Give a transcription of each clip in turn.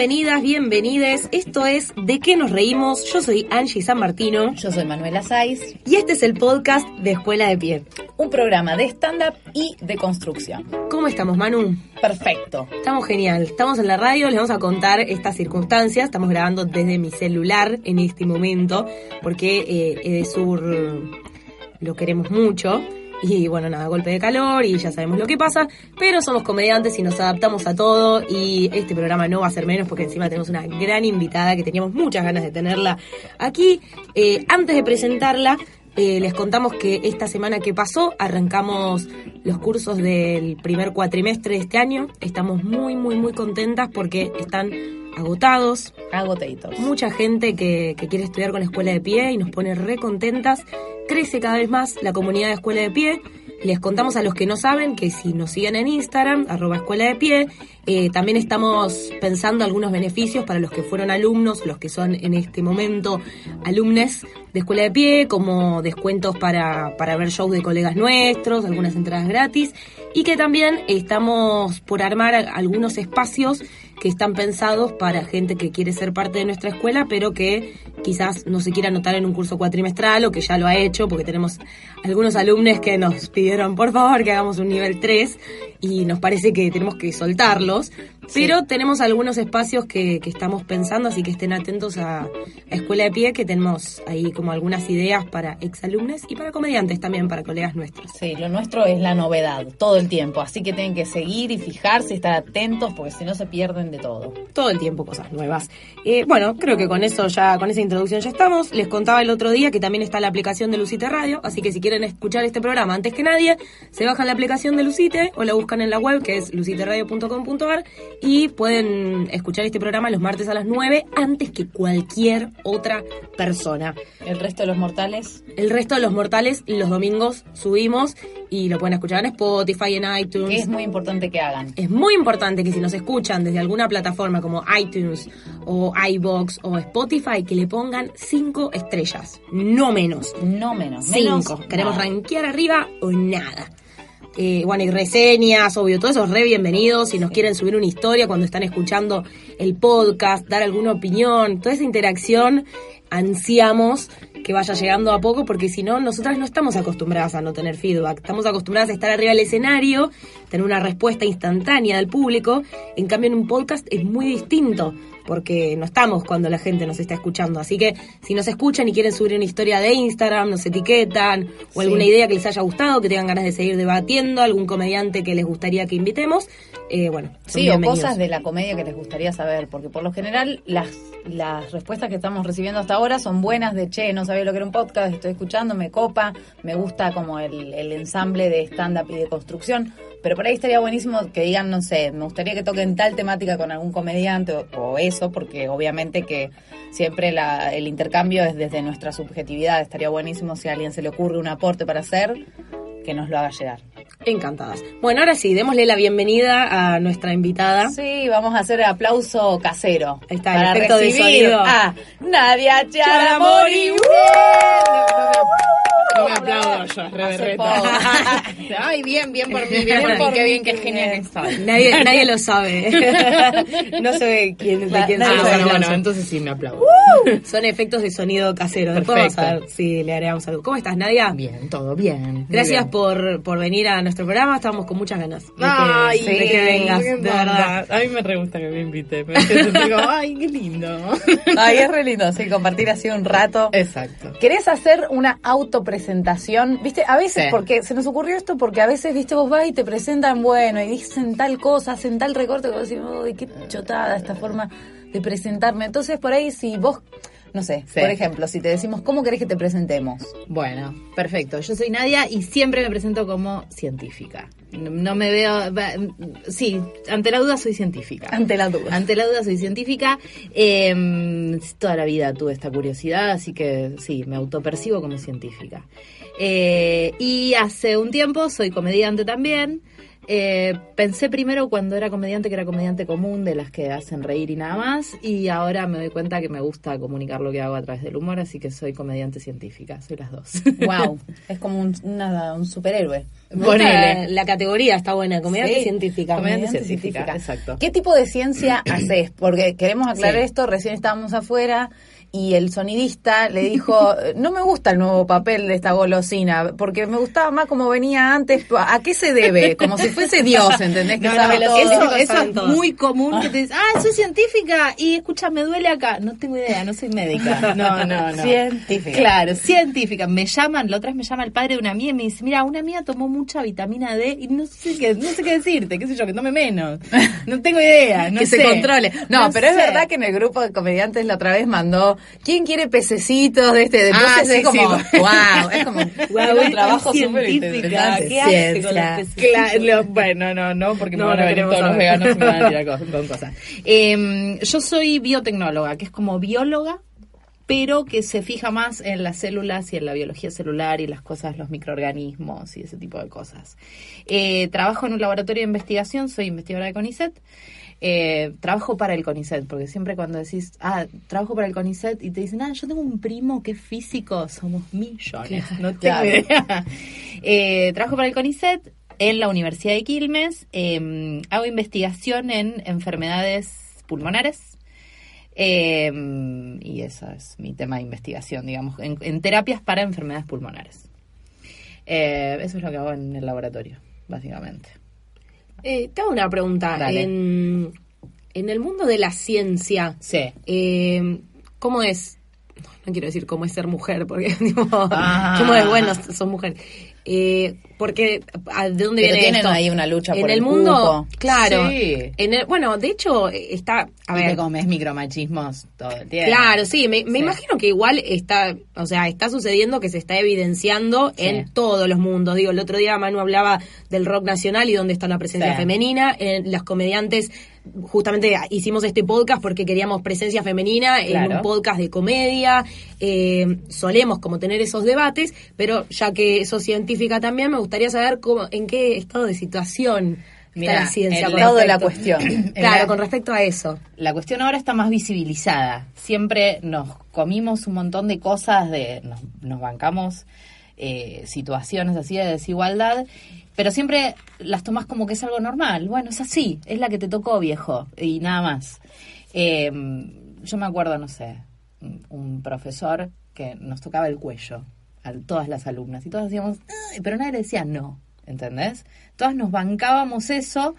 Bienvenidas, bienvenides. Esto es De qué nos reímos. Yo soy Angie San Martino. Yo soy Manuela Saiz. Y este es el podcast de Escuela de Pie. Un programa de stand-up y de construcción. ¿Cómo estamos, Manu? Perfecto. Estamos genial. Estamos en la radio, les vamos a contar estas circunstancias. Estamos grabando desde mi celular en este momento, porque eh, Edesur lo queremos mucho. Y bueno, nada, golpe de calor y ya sabemos lo que pasa, pero somos comediantes y nos adaptamos a todo y este programa no va a ser menos porque encima tenemos una gran invitada que teníamos muchas ganas de tenerla aquí. Eh, antes de presentarla, eh, les contamos que esta semana que pasó arrancamos los cursos del primer cuatrimestre de este año. Estamos muy, muy, muy contentas porque están agotados. Agotaditos. Mucha gente que, que quiere estudiar con la escuela de pie y nos pone re contentas. Crece cada vez más la comunidad de escuela de pie. Les contamos a los que no saben que si nos siguen en Instagram, arroba escuela de pie, eh, también estamos pensando algunos beneficios para los que fueron alumnos, los que son en este momento alumnes de escuela de pie, como descuentos para, para ver shows de colegas nuestros, algunas entradas gratis, y que también estamos por armar algunos espacios que están pensados para gente que quiere ser parte de nuestra escuela, pero que quizás no se quiera anotar en un curso cuatrimestral o que ya lo ha hecho, porque tenemos algunos alumnos que nos pidieron por favor que hagamos un nivel 3 y nos parece que tenemos que soltarlos. Pero tenemos algunos espacios que, que, estamos pensando, así que estén atentos a, a, Escuela de Pie, que tenemos ahí como algunas ideas para exalumnos y para comediantes también, para colegas nuestros. Sí, lo nuestro es la novedad, todo el tiempo, así que tienen que seguir y fijarse, estar atentos, porque si no se pierden de todo. Todo el tiempo cosas nuevas. Eh, bueno, creo que con eso ya, con esa introducción ya estamos. Les contaba el otro día que también está la aplicación de Lucite Radio, así que si quieren escuchar este programa antes que nadie, se bajan la aplicación de Lucite o la buscan en la web, que es luciteradio.com.ar y pueden escuchar este programa los martes a las 9 antes que cualquier otra persona. ¿El resto de los mortales? El resto de los mortales los domingos subimos y lo pueden escuchar en Spotify, en iTunes. Que es muy importante que hagan. Es muy importante que si nos escuchan desde alguna plataforma como iTunes o iBox o Spotify, que le pongan 5 estrellas, no menos. No menos. 5. Queremos rankear arriba o nada. Eh, bueno, y reseñas, obvio, todos esos re bienvenidos. Si nos quieren subir una historia cuando están escuchando el podcast, dar alguna opinión, toda esa interacción, ansiamos que vaya llegando a poco, porque si no, nosotras no estamos acostumbradas a no tener feedback. Estamos acostumbradas a estar arriba del escenario, tener una respuesta instantánea del público. En cambio, en un podcast es muy distinto porque no estamos cuando la gente nos está escuchando. Así que si nos escuchan y quieren subir una historia de Instagram, nos etiquetan, o alguna idea que les haya gustado, que tengan ganas de seguir debatiendo, algún comediante que les gustaría que invitemos, eh, bueno. Sí, o cosas de la comedia que les gustaría saber, porque por lo general las, las respuestas que estamos recibiendo hasta ahora son buenas de, che, no sabía lo que era un podcast, estoy escuchando, me copa, me gusta como el, el ensamble de stand-up y de construcción. Pero por ahí estaría buenísimo que digan, no sé, me gustaría que toquen tal temática con algún comediante o, o eso, porque obviamente que siempre la, el intercambio es desde nuestra subjetividad. Estaría buenísimo si a alguien se le ocurre un aporte para hacer, que nos lo haga llegar. Encantadas. Bueno, ahora sí, démosle la bienvenida a nuestra invitada. Sí, vamos a hacer el aplauso casero. Ahí está, el efecto de sonido. A Nadia Charamori. No me aplaudo yo. Ay, bien, bien por mí, bien por mí, qué bien, qué genial estoy. Nadie, nadie lo sabe. no sé quién, de quién se bueno, bueno, entonces sí me aplaudo. Son efectos de sonido casero. Después vamos a ver si le agregamos algo. ¿Cómo estás, Nadia? Bien, todo bien. Gracias Por, por venir a nuestro programa. Estamos con muchas ganas de que, Ay, de que vengas, de verdad. A mí me re gusta que me invite. Me digo, ay, qué lindo. Ay, es re lindo, sí, compartir así un rato. Exacto. ¿Querés hacer una autopresentación? ¿Viste? A veces, Sí. porque se nos ocurrió esto, porque a veces, viste, vos vas y te presentan, bueno, y dicen tal cosa, hacen tal recorte, que vos decís, uy, qué chotada esta forma de presentarme. Entonces, por ahí, si vos, no sé, Sí. por ejemplo, si te decimos, ¿cómo querés que te presentemos? Bueno, perfecto. Yo soy Nadia y siempre me presento como científica. No, me veo... Sí, ante la duda soy científica. Ante la duda. Ante la duda soy científica. Eh, toda la vida tuve esta curiosidad, así que sí, me autopercibo como científica. Eh, y hace un tiempo soy comediante también. Eh, pensé primero cuando era comediante que era comediante común, de las que hacen reír y nada más, y ahora me doy cuenta que me gusta comunicar lo que hago a través del humor, así que soy comediante científica, soy las dos. Wow, es como un, nada, un superhéroe. Ponele. La categoría está buena, comediante Sí, científica. comediante Comediante científica, exacto. ¿Qué tipo de ciencia haces? Porque queremos aclarar Sí. esto, recién estábamos afuera y el sonidista le dijo, no me gusta el nuevo papel de esta golosina, porque me gustaba más como venía antes. ¿A qué se debe? Como si fuese Dios, ¿entendés? Que No, sabe no, todo. eso, eso es todo. muy común que te dices, ah, soy científica y escucha, me duele acá. No tengo idea, no soy médica. No, no, no. Científica. Claro, científica. Me llaman, la otra vez me llama el padre de una mía y me dice, mira, una mía tomó mucha vitamina D y no sé qué, no sé qué decirte, qué sé yo, que tome menos. No tengo idea, no que sé. se controle. No, pero es verdad que en el grupo de comediantes la otra vez mandó, ¿quién quiere pececitos de este? De Ah, entonces sí, es como, sí. wow, es como un trabajo súper científica. interesante. ¿Qué hace con los lo- bueno, no, no, porque No, me van no a venir todos los veganos y me van a tirar con cosas. Eh, yo soy biotecnóloga, que es como bióloga, pero que se fija más en las células y en la biología celular y las cosas, los microorganismos y ese tipo de cosas. Eh, trabajo en un laboratorio de investigación, soy investigadora de CONICET. Eh, trabajo para el CONICET, porque siempre cuando decís, ah, trabajo para el CONICET y te dicen, ah, yo tengo un primo que es físico, somos millones, no tengo Claro. idea. Eh, trabajo para el CONICET en la Universidad de Quilmes, eh, hago investigación en enfermedades pulmonares. eh, y eso es mi tema de investigación, digamos, en, en terapias para enfermedades pulmonares. Eh, eso es lo que hago en el laboratorio, básicamente. Eh, te hago una pregunta. En, en el mundo de la ciencia, Sí. eh, ¿cómo es? No, no quiero decir cómo es ser mujer, porque tipo, Ah. ¿cómo es? Bueno, sos mujer. Eh, porque, ¿a- ¿de dónde Pero viene tienen esto? ahí una lucha en por el, el mundo, cupo. claro. Sí. En el, bueno, de hecho, está, a y ver, comes micromachismos todo el tiempo. Claro, sí, me, me Sí. imagino que igual está, o sea, está sucediendo que se está evidenciando Sí. en todos los mundos. Digo, el otro día Manu hablaba del rock nacional y dónde está la presencia Sí. femenina. En las comediantes, justamente hicimos este podcast porque queríamos presencia femenina en Claro. un podcast de comedia. Eh, solemos como tener esos debates, pero ya que sos científica también, me gustaría saber cómo, en qué estado de situación Mira, está la ciencia. el de la cuestión. claro, la- con respecto a eso. La cuestión ahora está más visibilizada. Siempre nos comimos un montón de cosas, de nos, nos bancamos eh, situaciones así de desigualdad, pero siempre las tomas como que es algo normal. Bueno, es así, es la que te tocó, viejo, y nada más. Eh, yo me acuerdo, no sé, un profesor que nos tocaba el cuello a todas las alumnas y todas decíamos, pero nadie le decía no, ¿entendés? Todas nos bancábamos eso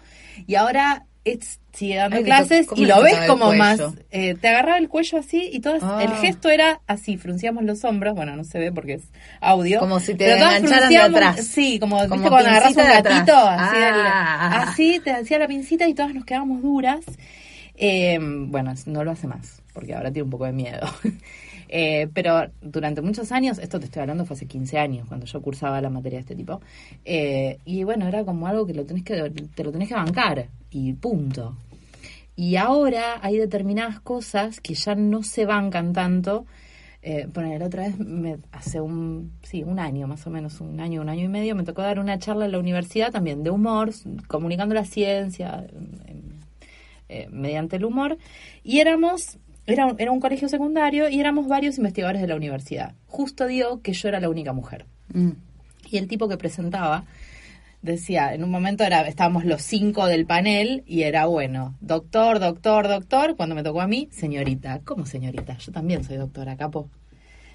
y ahora es, sigue dando Ay, clases to- ¿cómo y lo ves como más, eh, te agarraba el cuello así y todas, Ah. el gesto era así, fruncíamos los hombros, bueno, no se ve porque es audio. Como si te engancharan de atrás. Sí, como, Como ¿viste cuando agarras un gatito, así, Ah, el- ah. así te hacía la pincita y todas nos quedábamos duras. Eh, bueno, no lo hace más, porque ahora tiene un poco de miedo. Eh, pero durante muchos años, esto te estoy hablando fue hace 15 años, cuando yo cursaba la materia de este tipo, eh, y bueno, era como algo que, lo tenés que te lo tenés que bancar, y punto. Y ahora hay determinadas cosas que ya no se bancan tanto. Eh, bueno, la otra vez, me, hace un, sí, un año más o menos, un año, un año y medio, me tocó dar una charla en la universidad también de humor, comunicando la ciencia, em, eh, mediante el humor, y éramos, era, un- era un colegio secundario y éramos varios investigadores de la universidad. Justo dio que yo era la única mujer. Mm. Y el tipo que presentaba decía, en un momento era, estábamos los cinco del panel y era bueno, doctor, doctor, doctor, cuando me tocó a mí, señorita. ¿Cómo señorita? Yo también soy doctora, capo.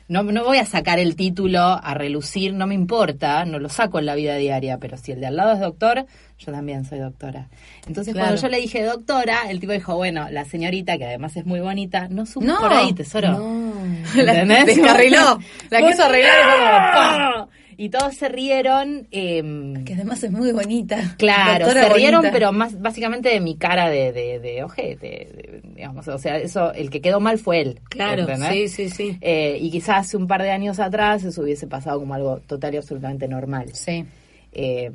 No, no voy a sacar el título a relucir, no me importa, no lo saco en la vida diaria, pero si el de al lado es doctor, yo también soy doctora. Entonces Claro. cuando yo le dije doctora, el tipo dijo, bueno, la señorita, que además es muy bonita, no sube No. por ahí, tesoro. La ¿Entendés? descarriló. La quiso arreglar y fue como, ¡pam! Y todos se rieron. em, Que además es muy bonita. Claro, Doctora se rieron, bonita. pero más básicamente de mi cara de, de, de ojete, de- digamos, o sea, eso, el que quedó mal fue él. Claro, ¿entendés? sí, sí, sí. Eh, y quizás hace un par de años atrás eso hubiese pasado como algo total y absolutamente normal. Sí. Eh,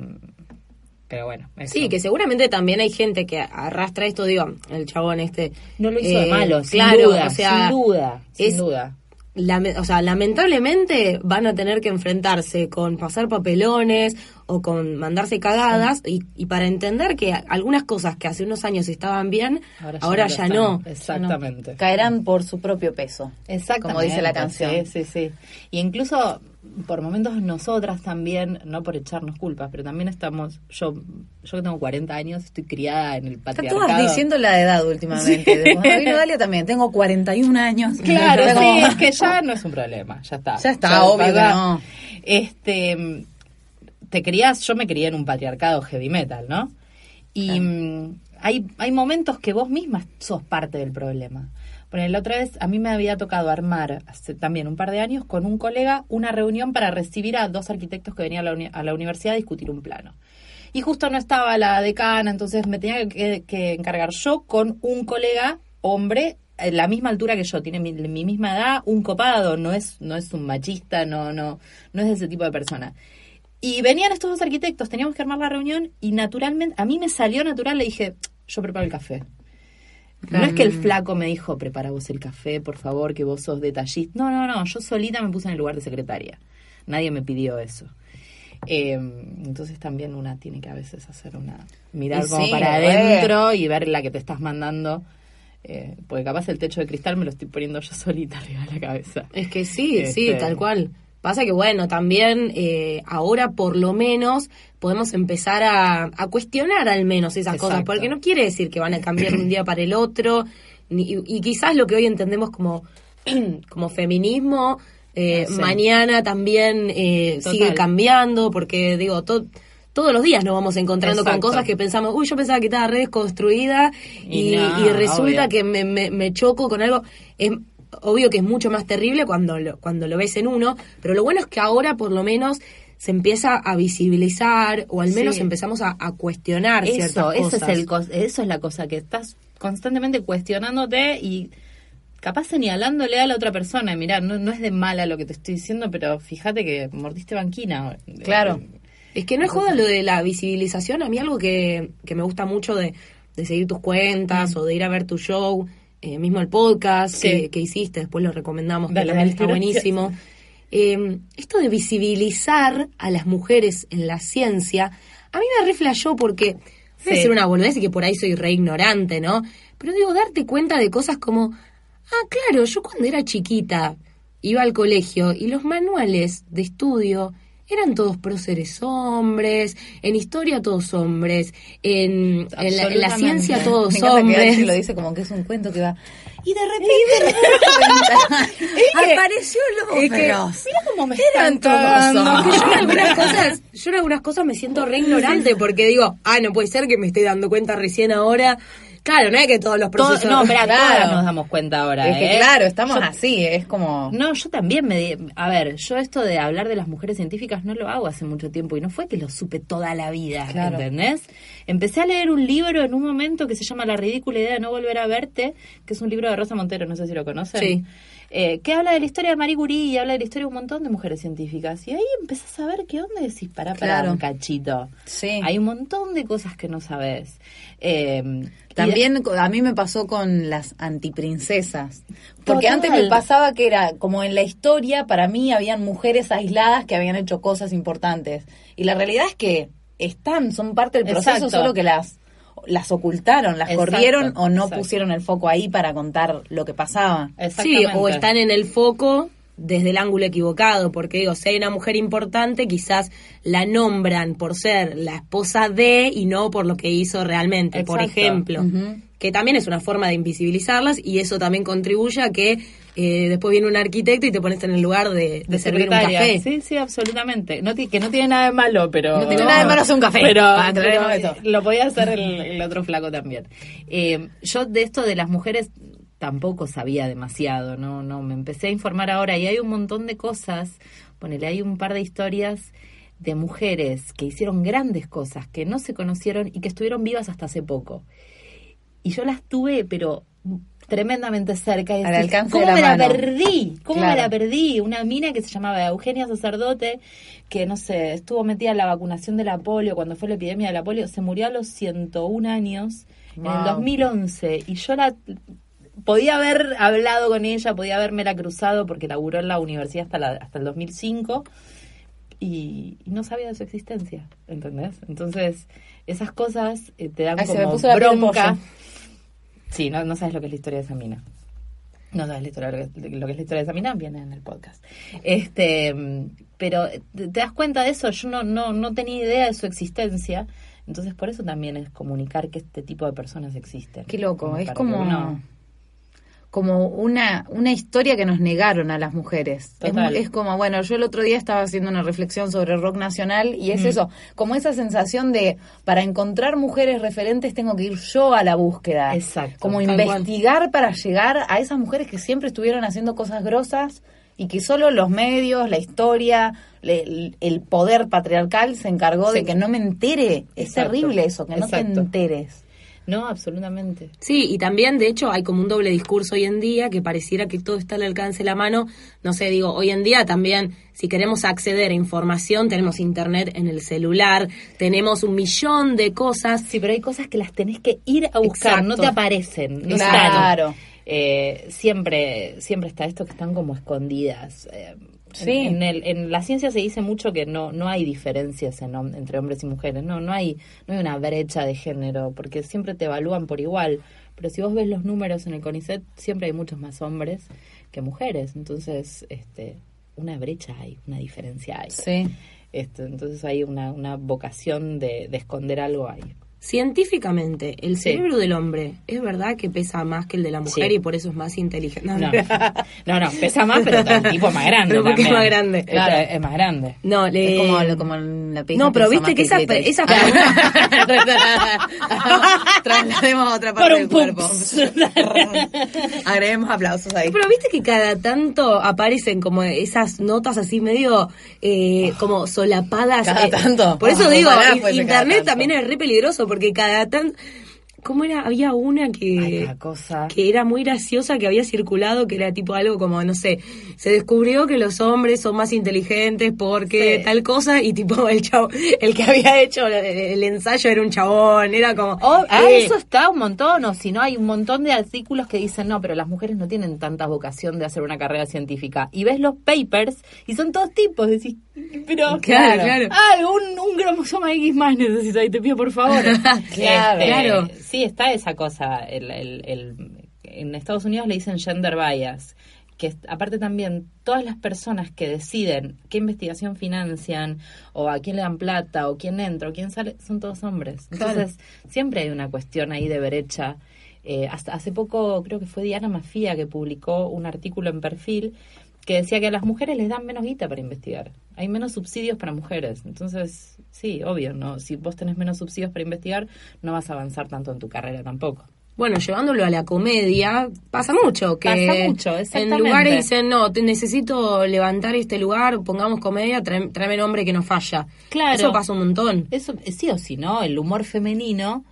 pero bueno, eso. Sí, que seguramente también hay gente que arrastra esto, digo, el chabón este. no lo hizo de eh, malo, sin claro, duda, o sea, sin duda, sin es- duda. O sea, lamentablemente van a tener que enfrentarse con pasar papelones o con mandarse cagadas y, y para entender que algunas cosas que hace unos años estaban bien, ahora ya, no. Exactamente. Caerán por su propio peso. Exactamente. Como dice la canción. Sí, sí, sí. Y incluso por momentos nosotras también, no por echarnos culpas, pero también estamos, yo yo que tengo 40 años, estoy criada en el patriarcado. todas diciendo la edad últimamente. De Cuando vino Dalia también, tengo 41 años. Claro, sí, como- es que ya no es un problema, ya está. Ya está, obvio que ¿verdad? no. Este, te criás, yo me crié en un patriarcado heavy metal, ¿no? Y mm, hay, hay momentos que vos misma sos parte del problema. Bueno, la otra vez a mí me había tocado armar, hace también un par de años, con un colega una reunión para recibir a dos arquitectos que venían a la, universidad a discutir un plano. Y justo no estaba la decana, entonces me tenía que, encargar yo con un colega hombre eh, la misma altura que yo, tiene mi, mi misma edad, un copado, no es, no es un machista, no, no, no es ese tipo de persona. Y venían estos dos arquitectos, teníamos que armar la reunión y naturalmente, a mí me salió natural, le dije, yo preparo el café. No es que el flaco me dijo, prepara vos el café, por favor, que vos sos detallista. No, no, no, yo solita me puse en el lugar de secretaria. Nadie me pidió eso. Eh, entonces también una tiene que a veces hacer una... Mirar Y como sí, para adentro y ver la que te estás mandando. Eh, porque capaz el techo de cristal me lo estoy poniendo yo solita arriba de la cabeza. Es que sí, sí, Este- tal cual. Pasa que bueno, también eh, ahora por lo menos podemos empezar a, a cuestionar al menos esas cosas, porque no quiere decir que van a cambiar de un día para el otro, ni- y, y quizás lo que hoy entendemos como, como feminismo, eh, Sí. mañana también eh, sigue cambiando, porque digo, to- todos los días nos vamos encontrando Exacto. con cosas que pensamos, uy, yo pensaba que estaba re desconstruida y, Y no, y resulta obvio. que me, me, me choco con algo. Es obvio que es mucho más terrible cuando lo, cuando lo ves en uno, pero lo bueno es que ahora por lo menos se empieza a visibilizar o al menos Sí. empezamos a, a cuestionar Eso, ciertas eso cosas. es el eso es la cosa que estás constantemente cuestionándote y capaz señalándole a la otra persona, mira, no, no es de mala lo que te estoy diciendo, pero fíjate que mordiste banquina. Claro. Es que no es joda lo de la visibilización. A mí algo que, que me gusta mucho de, de seguir tus cuentas o de ir a ver tu show, eh, mismo el podcast Mm. Sí. que, que hiciste, después lo recomendamos, que Dale, también dale, está gracias. buenísimo. Eh, esto de visibilizar a las mujeres en la ciencia, a mí me reflejó porque debe Sí. ser una boludez y que por ahí soy re ignorante, ¿no? Pero digo, darte cuenta de cosas como, ah, claro, yo cuando era chiquita iba al colegio y los manuales de estudio eran todos próceres hombres, en historia todos hombres, en, en la, en la Absolutamente. ciencia todos Me que hombres. Archie lo dice como que es un cuento que va. Y de repente apareció el es que-. Mira cómo me Eran están todos yo en algunas cosas, yo en algunas cosas me siento re ignorante porque digo, ah, no puede ser que me esté dando cuenta recién ahora. Claro, no es que todos los Todo- procesos. no, espera, Claro. todas nos damos cuenta ahora. Es que ¿eh? claro, estamos Yo- así, es como... No, yo también me... di- A ver, yo esto de hablar de las mujeres científicas no lo hago hace mucho tiempo y no fue que lo supe toda la vida, Claro. ¿entendés? Empecé a leer un libro en un momento que se llama La ridícula idea de no volver a verte, que es un libro de Rosa Montero, no sé si lo conocen. Sí. Eh, que habla de la historia de Marie Curie y habla de la historia de un montón de mujeres científicas. Y ahí empezás a ver qué onda y decís, Claro. un cachito. Sí. Hay un montón de cosas que no sabes. Eh, y- También a mí me pasó con las antiprincesas. Porque Total. antes me pasaba que era como en la historia, para mí habían mujeres aisladas que habían hecho cosas importantes. Y la realidad es que están, son parte del proceso, Exacto. solo que las las ocultaron, las Exacto, corrieron o no exacto. pusieron el foco ahí para contar lo que pasaba. Sí, o están en el foco desde el ángulo equivocado, porque digo, si hay una mujer importante, quizás la nombran por ser la esposa de y no por lo que hizo realmente, por ejemplo. Que también es una forma de invisibilizarlas y eso también contribuye a que eh, después viene un arquitecto y te pones en el lugar de, de servir un café. Sí, sí, absolutamente. No que no tiene nada de malo, pero... No tiene nada de malo hacer un café. Pero, Aclaremos pero, lo podía hacer el, el otro flaco también. Eh, yo de esto de las mujeres tampoco sabía demasiado, no, no, me empecé a informar ahora y hay un montón de cosas, ponele, hay un par de historias de mujeres que hicieron grandes cosas, que no se conocieron y que estuvieron vivas hasta hace poco. Y yo las tuve, pero tremendamente cerca. Y Al decís, alcance ¿Cómo de la me mano. la perdí? ¿Cómo Claro. me la perdí? Una mina que se llamaba Eugenia Sacerdote, que no sé, estuvo metida en la vacunación de la polio cuando fue la epidemia de la polio, se murió a los 101 años en el Wow. 2011 y yo la podía haber hablado con ella, podía haberme la cruzado porque laburó en la universidad hasta la, hasta el 2005 y, y no sabía de su existencia, ¿entendés? Entonces, esas cosas eh, te dan Ay, se me como puso bronca. Sí, no, no sabes lo que es la historia de esa mina. No sabes la historia, lo que, lo que es la historia de esa mina, viene en el podcast. Este, pero te, te das cuenta de eso, yo no, no, no tenía idea de su existencia, entonces por eso también es comunicar que este tipo de personas existen. Qué loco, es como como una, una historia que nos negaron a las mujeres. Es, como, bueno, yo el otro día estaba haciendo una reflexión sobre rock nacional y es Mm. eso, como esa sensación de, para encontrar mujeres referentes tengo que ir yo a la búsqueda. Exacto. Como investigar para llegar a esas mujeres que siempre estuvieron haciendo cosas grosas y que solo los medios, la historia, le- el poder patriarcal se encargó de que no me entere. Es Exacto. terrible eso, que no te enteres. No, absolutamente. Sí, y también, de hecho, hay como un doble discurso hoy en día que pareciera que todo está al alcance de la mano. No sé, digo, hoy en día también, si queremos acceder a información, tenemos internet en el celular, tenemos un millón de cosas. Sí, pero hay cosas que las tenés que ir a buscar, Exacto. no te aparecen. No Claro. están. Eh, siempre, siempre está esto que están como escondidas. Eh, Sí. En, en el- en la ciencia se dice mucho que no, no hay diferencias en entre hombres y mujeres, no, no hay, no hay una brecha de género, porque siempre te evalúan por igual. Pero si vos ves los números en el CONICET, siempre hay muchos más hombres que mujeres. Entonces, este, una brecha hay, una diferencia hay. Sí. Este, entonces hay una, una vocación de, de esconder algo ahí. Científicamente, el Sí. cerebro del hombre es verdad que pesa más que el de la mujer Sí. y por eso es más inteligente. No, no, no, pesa más, pero el tipo es más grande. Pero porque es más grande. Claro, es más grande. No, le... Es como, la pija No, pero viste que clítoris. esas Traslademos a otra parte un del cuerpo. Agreguemos aplausos ahí. Pero viste que cada tanto aparecen como esas notas así medio eh, como solapadas. Cada eh, tanto. Por eso digo, internet también es re peligroso porque cada tanto... ¿Cómo era? Había una Ay, que... cada cosa. que era muy graciosa, que había circulado, que era tipo algo como, no sé, se descubrió que los hombres son más inteligentes porque Sí. tal cosa, y tipo el chavo, el que había hecho el, el ensayo era un chabón, era como... Oh, ah, eh, eso está un montón, o si no, hay un montón de artículos que dicen, no, pero las mujeres no tienen tanta vocación de hacer una carrera científica. Y ves los papers y son todos tipos, decís, pero... Claro, claro. Ah, un, un cromosoma X más necesito y te pido por favor. Claro. Claro. Sí, está esa cosa. El, el- el- en Estados Unidos le dicen gender bias. Que aparte también, todas las personas que deciden qué investigación financian, o a quién le dan plata, o quién entra, o quién sale, son todos hombres. Entonces, siempre hay una cuestión ahí de brecha. Eh, hasta hace poco, creo que fue Diana Mafia que publicó un artículo en perfil que decía que a las mujeres les dan menos guita para investigar. Hay menos subsidios para mujeres. Entonces, sí, obvio, no. Si vos tenés menos subsidios para investigar, no vas a avanzar tanto en tu carrera tampoco. Bueno, llevándolo a la comedia, pasa mucho. Que Pasa mucho, En lugares dicen, no, te necesito levantar este lugar, pongamos comedia, tráeme nombre que no falla. Claro. Eso pasa un montón. Eso, eh, sí o sí, ¿no? El humor femenino.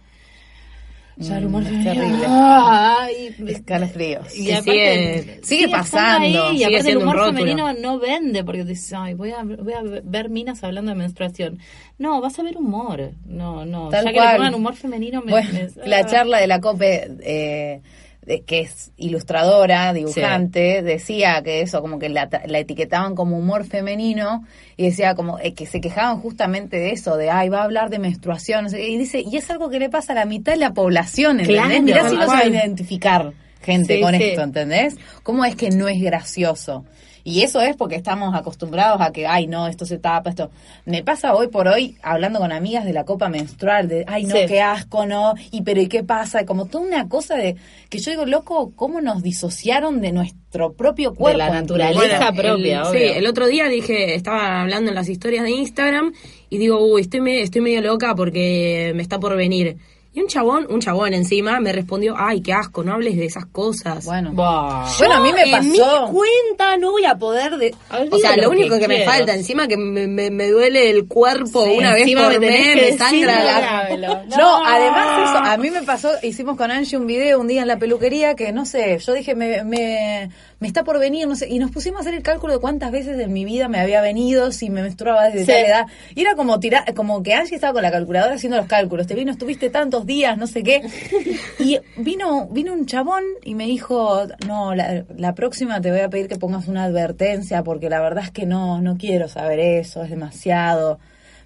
Ya el Mm, humor es terrible. Ay, Escalofríos. y aparte, sigue- pasando, ahí, y sigue aparte el humor femenino no vende porque dices, ay, voy a, voy a ver minas hablando de menstruación. No, vas a ver humor. No, no. Tal ya que le pongan humor femenino, me, Bueno, me- la ah. charla de la COPE, eh, de- que es ilustradora, dibujante, decía que eso, como que la, la etiquetaban como humor femenino y decía como eh, que se quejaban justamente de eso, de, ay, va a hablar de menstruación. Y dice, y es algo que le pasa a la mitad de la población, ¿entendés? Claro, Mirá si no se va a cual. identificar gente Sí, con sí. esto, ¿entendés? ¿Cómo es que no es gracioso? Y eso es porque estamos acostumbrados a que, ay, no, esto se tapa, esto. Me pasa hoy por hoy hablando con amigas de la copa menstrual, de, ay, no, Sí. qué asco, no, y pero ¿y qué pasa? Como toda una cosa de que yo digo, loco, ¿cómo nos disociaron de nuestro propio cuerpo? la naturaleza el- propia, Sí, obvio. el otro día dije, estaba hablando en las historias de Instagram y digo, uy, estoy, me- estoy medio loca porque me está por venir. Y un chabón, un chabón encima, me respondió, ay, qué asco, no hables de esas cosas. Bueno. Bueno, a mí me en mi pasó. cuenta no voy a poder de... O sea, lo lo único que que, me falta, encima que me, me- me duele el cuerpo Sí, una vez encima por mes, me sangra la... No, además eso, a mí me pasó, hicimos con Angie un video un día en la peluquería que no sé, yo dije, me, me, me está por venir, no sé, y nos pusimos a hacer el cálculo de cuántas veces en mi vida me había venido, si me menstruaba desde Sí. tal edad, y era como tirar, como que Angie estaba con la calculadora haciendo los cálculos, te vino, estuviste tantos días, no sé qué, y vino, vino un chabón y me dijo, no, la, la próxima te voy a pedir que pongas una advertencia, porque la verdad es que no, no quiero saber eso, es demasiado.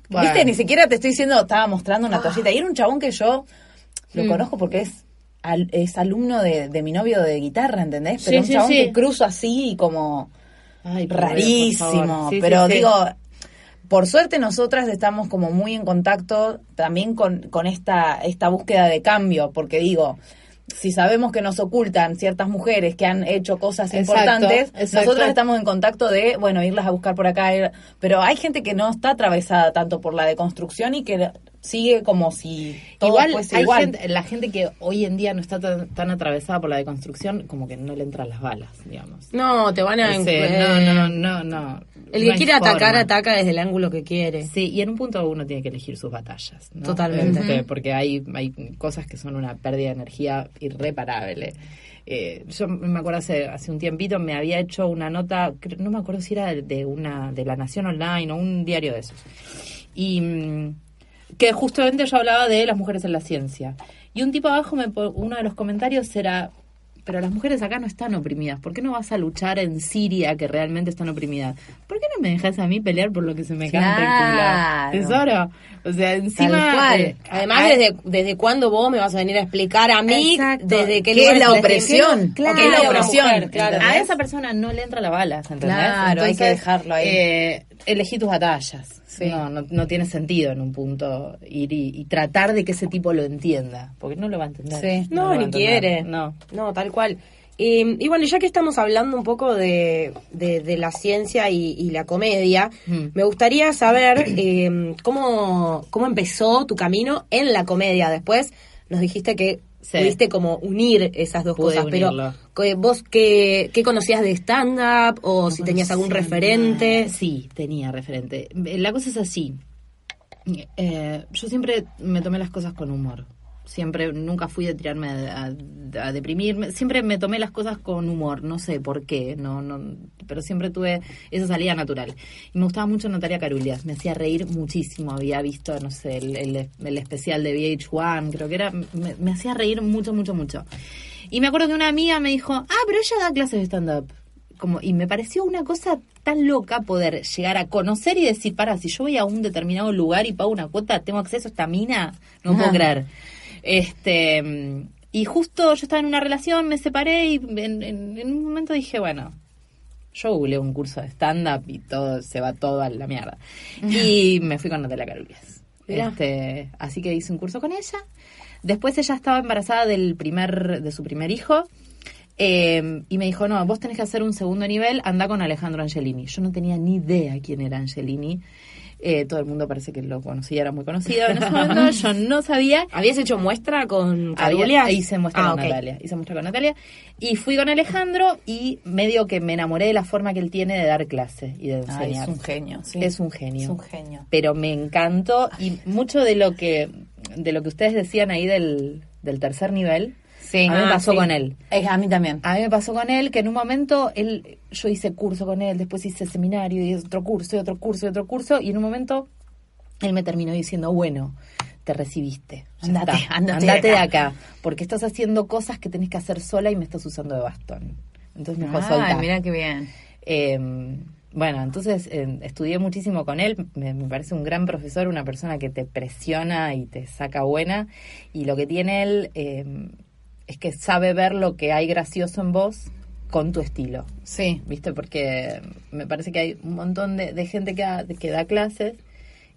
Bueno. Viste, ni siquiera te estoy diciendo, estaba mostrando una toallita. Y era un chabón que yo lo Mm. conozco porque es al- es alumno de, de mi novio de guitarra, ¿entendés? Pero Sí, un sí, chabón sí. que cruzo así y como Ay, rarísimo. pero digo, por suerte nosotras estamos como muy en contacto también con, con esta, esta búsqueda de cambio, porque digo, si sabemos que nos ocultan ciertas mujeres que han hecho cosas Exacto, importantes, exacto. nosotras estamos en contacto de, bueno, irlas a buscar por acá, ir- pero hay gente que no está atravesada tanto por la deconstrucción y que sigue como si todo igual fuese hay igual. gente, la gente que hoy en día no está tan, tan atravesada por la deconstrucción, como que no le entran las balas, digamos. No, te van a... Ese, eh, no, no, no, no. El No que quiere atacar, forma. ataca desde el ángulo que quiere. Sí, y en un punto uno tiene que elegir sus batallas. ¿no? Totalmente. Este, porque hay, hay cosas que son una pérdida de energía irreparable. Eh, yo me acuerdo hace, hace un tiempito me había hecho una nota, no me acuerdo si era de una de la Nación Online o un diario de esos. Y mm, que justamente yo hablaba de las mujeres en la ciencia. Y un tipo abajo, me, uno de los comentarios era, pero las mujeres acá no están oprimidas. ¿Por qué no vas a luchar en Siria que realmente están oprimidas? ¿Por qué no me dejas a mí pelear por lo que se me canta el culo? Tesoro. O sea, encima... Cual. eh, Además, desde, ¿desde cuándo vos me vas a venir a explicar a mí Exacto. desde qué, ¿Qué es la opresión? Claro. ¿Qué es la opresión? mujer, claro. a esa persona no le entra la bala, ¿entendés? Claro, hay que dejarlo ahí. Eh, elegí tus batallas. Sí. No, no, no tiene sentido en un punto ir y, y tratar de que ese tipo lo entienda, porque no lo va a entender. Sí. No, ni entender. quiere. No. No, tal cual. Eh, y bueno, ya que estamos hablando un poco de, de- de la ciencia y, y la comedia, Mm. me gustaría saber eh, cómo, cómo empezó tu camino en la comedia. Después nos dijiste que Sí. pudiste como unir esas dos Pude cosas, unirlo. pero eh, vos qué, qué conocías de stand-up o si tenías algún referente. Sí, tenía referente. La cosa es así. Eh, yo siempre me tomé las cosas con humor. Siempre, nunca fui de tirarme a, a- a deprimirme. Siempre me tomé las cosas con humor. No sé por qué, no, no, pero siempre tuve esa salida natural. Y me gustaba mucho Natalia Carulias. Me hacía reír muchísimo. Había visto, no sé, el, el- el especial de VH1, creo que era. Me, me hacía reír mucho, mucho, mucho. Y me acuerdo que una amiga me dijo, ah, pero ella da clases de stand-up como y me pareció una cosa tan loca poder llegar a conocer y decir, para, si yo voy a un determinado lugar y pago una cuota, tengo acceso a esta mina, no puedo Ajá. creer. Este, y justo yo estaba en una relación, me separé y en, en- en un momento dije, bueno, yo googleé un curso de stand-up y todo, se va todo a la mierda. Y me fui con Natalia Carulias. Este, así que hice un curso con ella. Después ella estaba embarazada del primer, de su primer hijo. eh, y me dijo, no, vos tenés que hacer un segundo nivel, anda con Alejandro Angelini. Yo no tenía ni idea quién era Angelini. Eh, todo el mundo parece que lo conocía, era muy conocido. En ese momento yo no sabía. ¿Habías hecho muestra con Había- Carulias? hice muestra Ah, con ok. Natalia. Hice muestra con Natalia. Y fui con Alejandro y medio que me enamoré de la forma que él tiene de dar clase y de Ay, enseñar. es un genio, sí. Es un genio. Es un genio. Pero me encantó y mucho de lo que de lo que ustedes decían ahí del, del tercer nivel, Sí. a mí me Ah, pasó sí. con él. Es, a mí también. A mí me pasó con él que en un momento él yo hice curso con él, después hice seminario y otro curso y otro curso y otro curso y en un momento él me terminó diciendo, bueno, te recibiste. Andate, está, andate de andate de acá". acá, porque estás haciendo cosas que tenés que hacer sola y me estás usando de bastón. Entonces me Ay, soltá. mira qué bien. Eh, bueno, entonces eh, estudié muchísimo con él, me, me parece un gran profesor, una persona que te presiona y te saca buena, y lo que tiene él eh, es que sabe ver lo que hay gracioso en vos con tu estilo. Sí. ¿Viste? Porque me parece que hay un montón de, de gente que, da- que da clases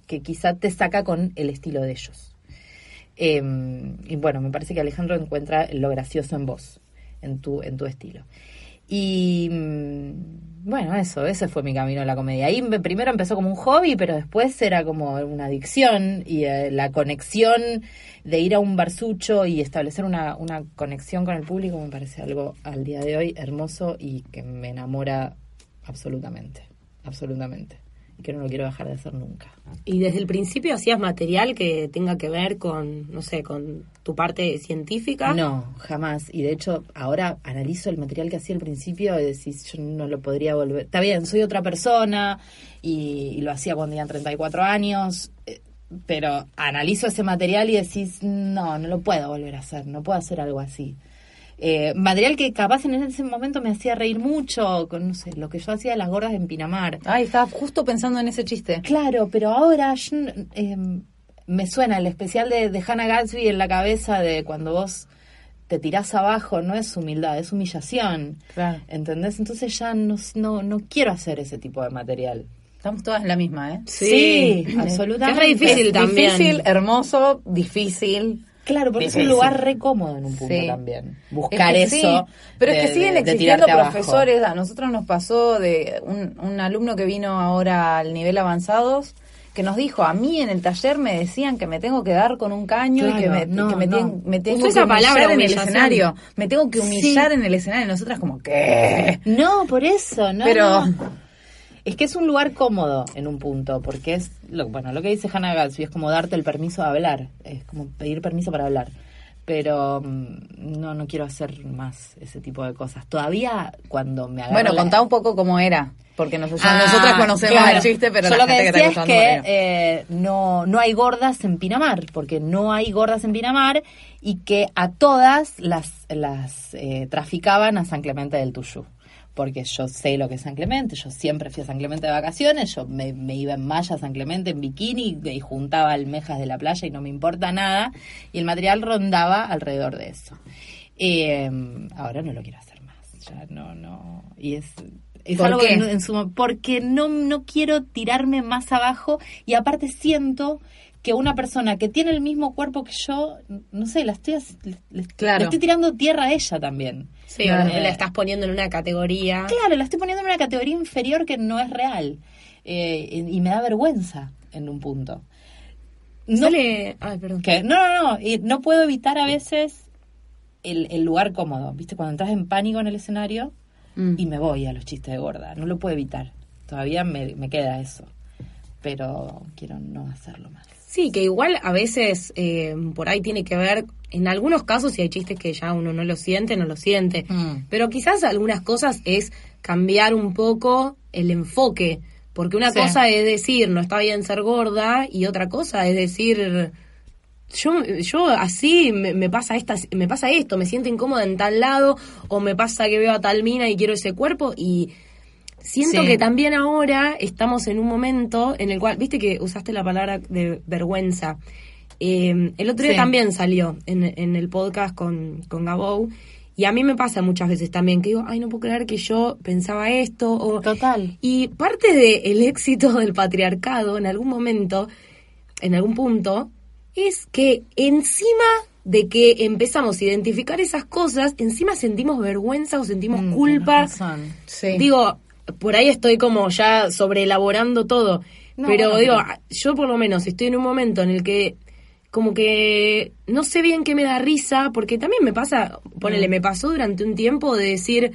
que quizá te saca con el estilo de ellos. Eh, y bueno, me parece que Alejandro encuentra lo gracioso en vos, en tu, en tu estilo. Y mm, bueno, eso, ese fue mi camino a la comedia. Ahí me- primero empezó como un hobby, pero después era como una adicción y eh, la conexión de ir a un barsucho y establecer una, una conexión con el público me parece algo al día de hoy hermoso y que me enamora absolutamente, absolutamente. Que no lo quiero dejar de hacer nunca. Y desde el principio hacías material que tenga que ver con, no sé, con tu parte científica. No, jamás. Y de hecho, ahora analizo el material que hacía al principio y decís, yo no lo podría volver. Está bien, soy otra persona y, y lo hacía cuando tenía 34 años, eh, pero analizo ese material y decís, no, no lo puedo volver a hacer, no puedo hacer algo así. Eh, material que capaz en ese momento me hacía reír mucho, con, no sé, lo que yo hacía de las gordas en Pinamar. Ay, estaba justo pensando en ese chiste. Claro, pero ahora yo, eh, me suena el especial de, de Hannah Gatsby en la cabeza de cuando vos te tirás abajo, no es humildad, es humillación. Claro. ¿Entendés? Entonces ya no, no, no quiero hacer ese tipo de material. Estamos todas en la misma, ¿eh? Sí, absolutamente. es re difícil Es también. Difícil, hermoso, difícil. Claro, porque es un lugar re cómodo en un punto Sí. también. Buscar Es que sí, eso. pero de- es que siguen de- de existiendo abajo. profesores. A nosotros nos pasó de un, un alumno que vino ahora al nivel avanzados que nos dijo, a mí en el taller me decían que me tengo que dar con un caño y que me, Claro, no, que me, no. tien- me tengo que esa palabra, humillar en el escenario. Me tengo que humillar Sí. en el escenario. Nosotras como, ¿qué? No, por eso, no. Pero- no. Es que es un lugar cómodo en un punto, porque es, lo, bueno, lo que dice Hannah Gatsby es como darte el permiso de hablar, es como pedir permiso para hablar. Pero mm, no, no quiero hacer más ese tipo de cosas. Todavía cuando me Bueno, la- contá un poco cómo era. Porque nosotros, Ah, nosotras conocemos claro. el chiste, pero Yo la lo que gente que decía está es que no. eh, no, no hay gordas en Pinamar, porque no hay gordas en Pinamar y que a todas las, las eh, traficaban a San Clemente del Tuyú. Porque yo sé lo que es San Clemente, yo siempre fui a San Clemente de vacaciones, yo me, me iba en malla a San Clemente en bikini y juntaba almejas de la playa y no me importa nada. Y el material rondaba alrededor de eso. Eh, ahora no lo quiero hacer más, ya no, no. Y es, es ¿Por algo qué? en- en su- porque no, no quiero tirarme más abajo y aparte siento que una persona que tiene el mismo cuerpo que yo, no sé, la estoy, le, le- Claro. le estoy tirando tierra a ella también. Sí, la estás poniendo en una categoría. Claro, la estoy poniendo en una categoría inferior que no es real. Eh, y, y me da vergüenza en un punto. No, Sale- Ay, perdón. no, no, no. no puedo evitar a veces el, el lugar cómodo. ¿Viste? Cuando entras en pánico en el escenario Mm. y me voy a los chistes de gorda. No lo puedo evitar. Todavía me, me queda eso. Pero quiero no hacerlo más. Sí, que igual a veces eh, por ahí tiene que ver, en algunos casos si hay chistes que ya uno no lo siente, no lo siente. Mm. Pero quizás algunas cosas es cambiar un poco el enfoque. Porque una Sí. cosa es decir, no está bien ser gorda, y otra cosa es decir, yo, yo así me, me pasa esta, me pasa esto, me siento incómoda en tal lado, o me pasa que veo a tal mina y quiero ese cuerpo, y siento Sí. que también ahora estamos en un momento en el cual, viste que usaste la palabra de vergüenza. Eh, el otro día Sí. también salió en, en el podcast con, con Gabou. Y a mí me pasa muchas veces también que digo, ay, no puedo creer que yo pensaba esto. O, Total. y parte del éxito del patriarcado en algún momento, en algún punto, es que encima de que empezamos a identificar esas cosas, encima sentimos vergüenza o sentimos Mm, culpa. Sí. Digo, por ahí estoy como ya sobreelaborando todo. No, pero bueno, digo, pero- yo por lo menos estoy en un momento en el que como que no sé bien qué me da risa, porque también me pasa, ponele, Mm. me pasó durante un tiempo de decir,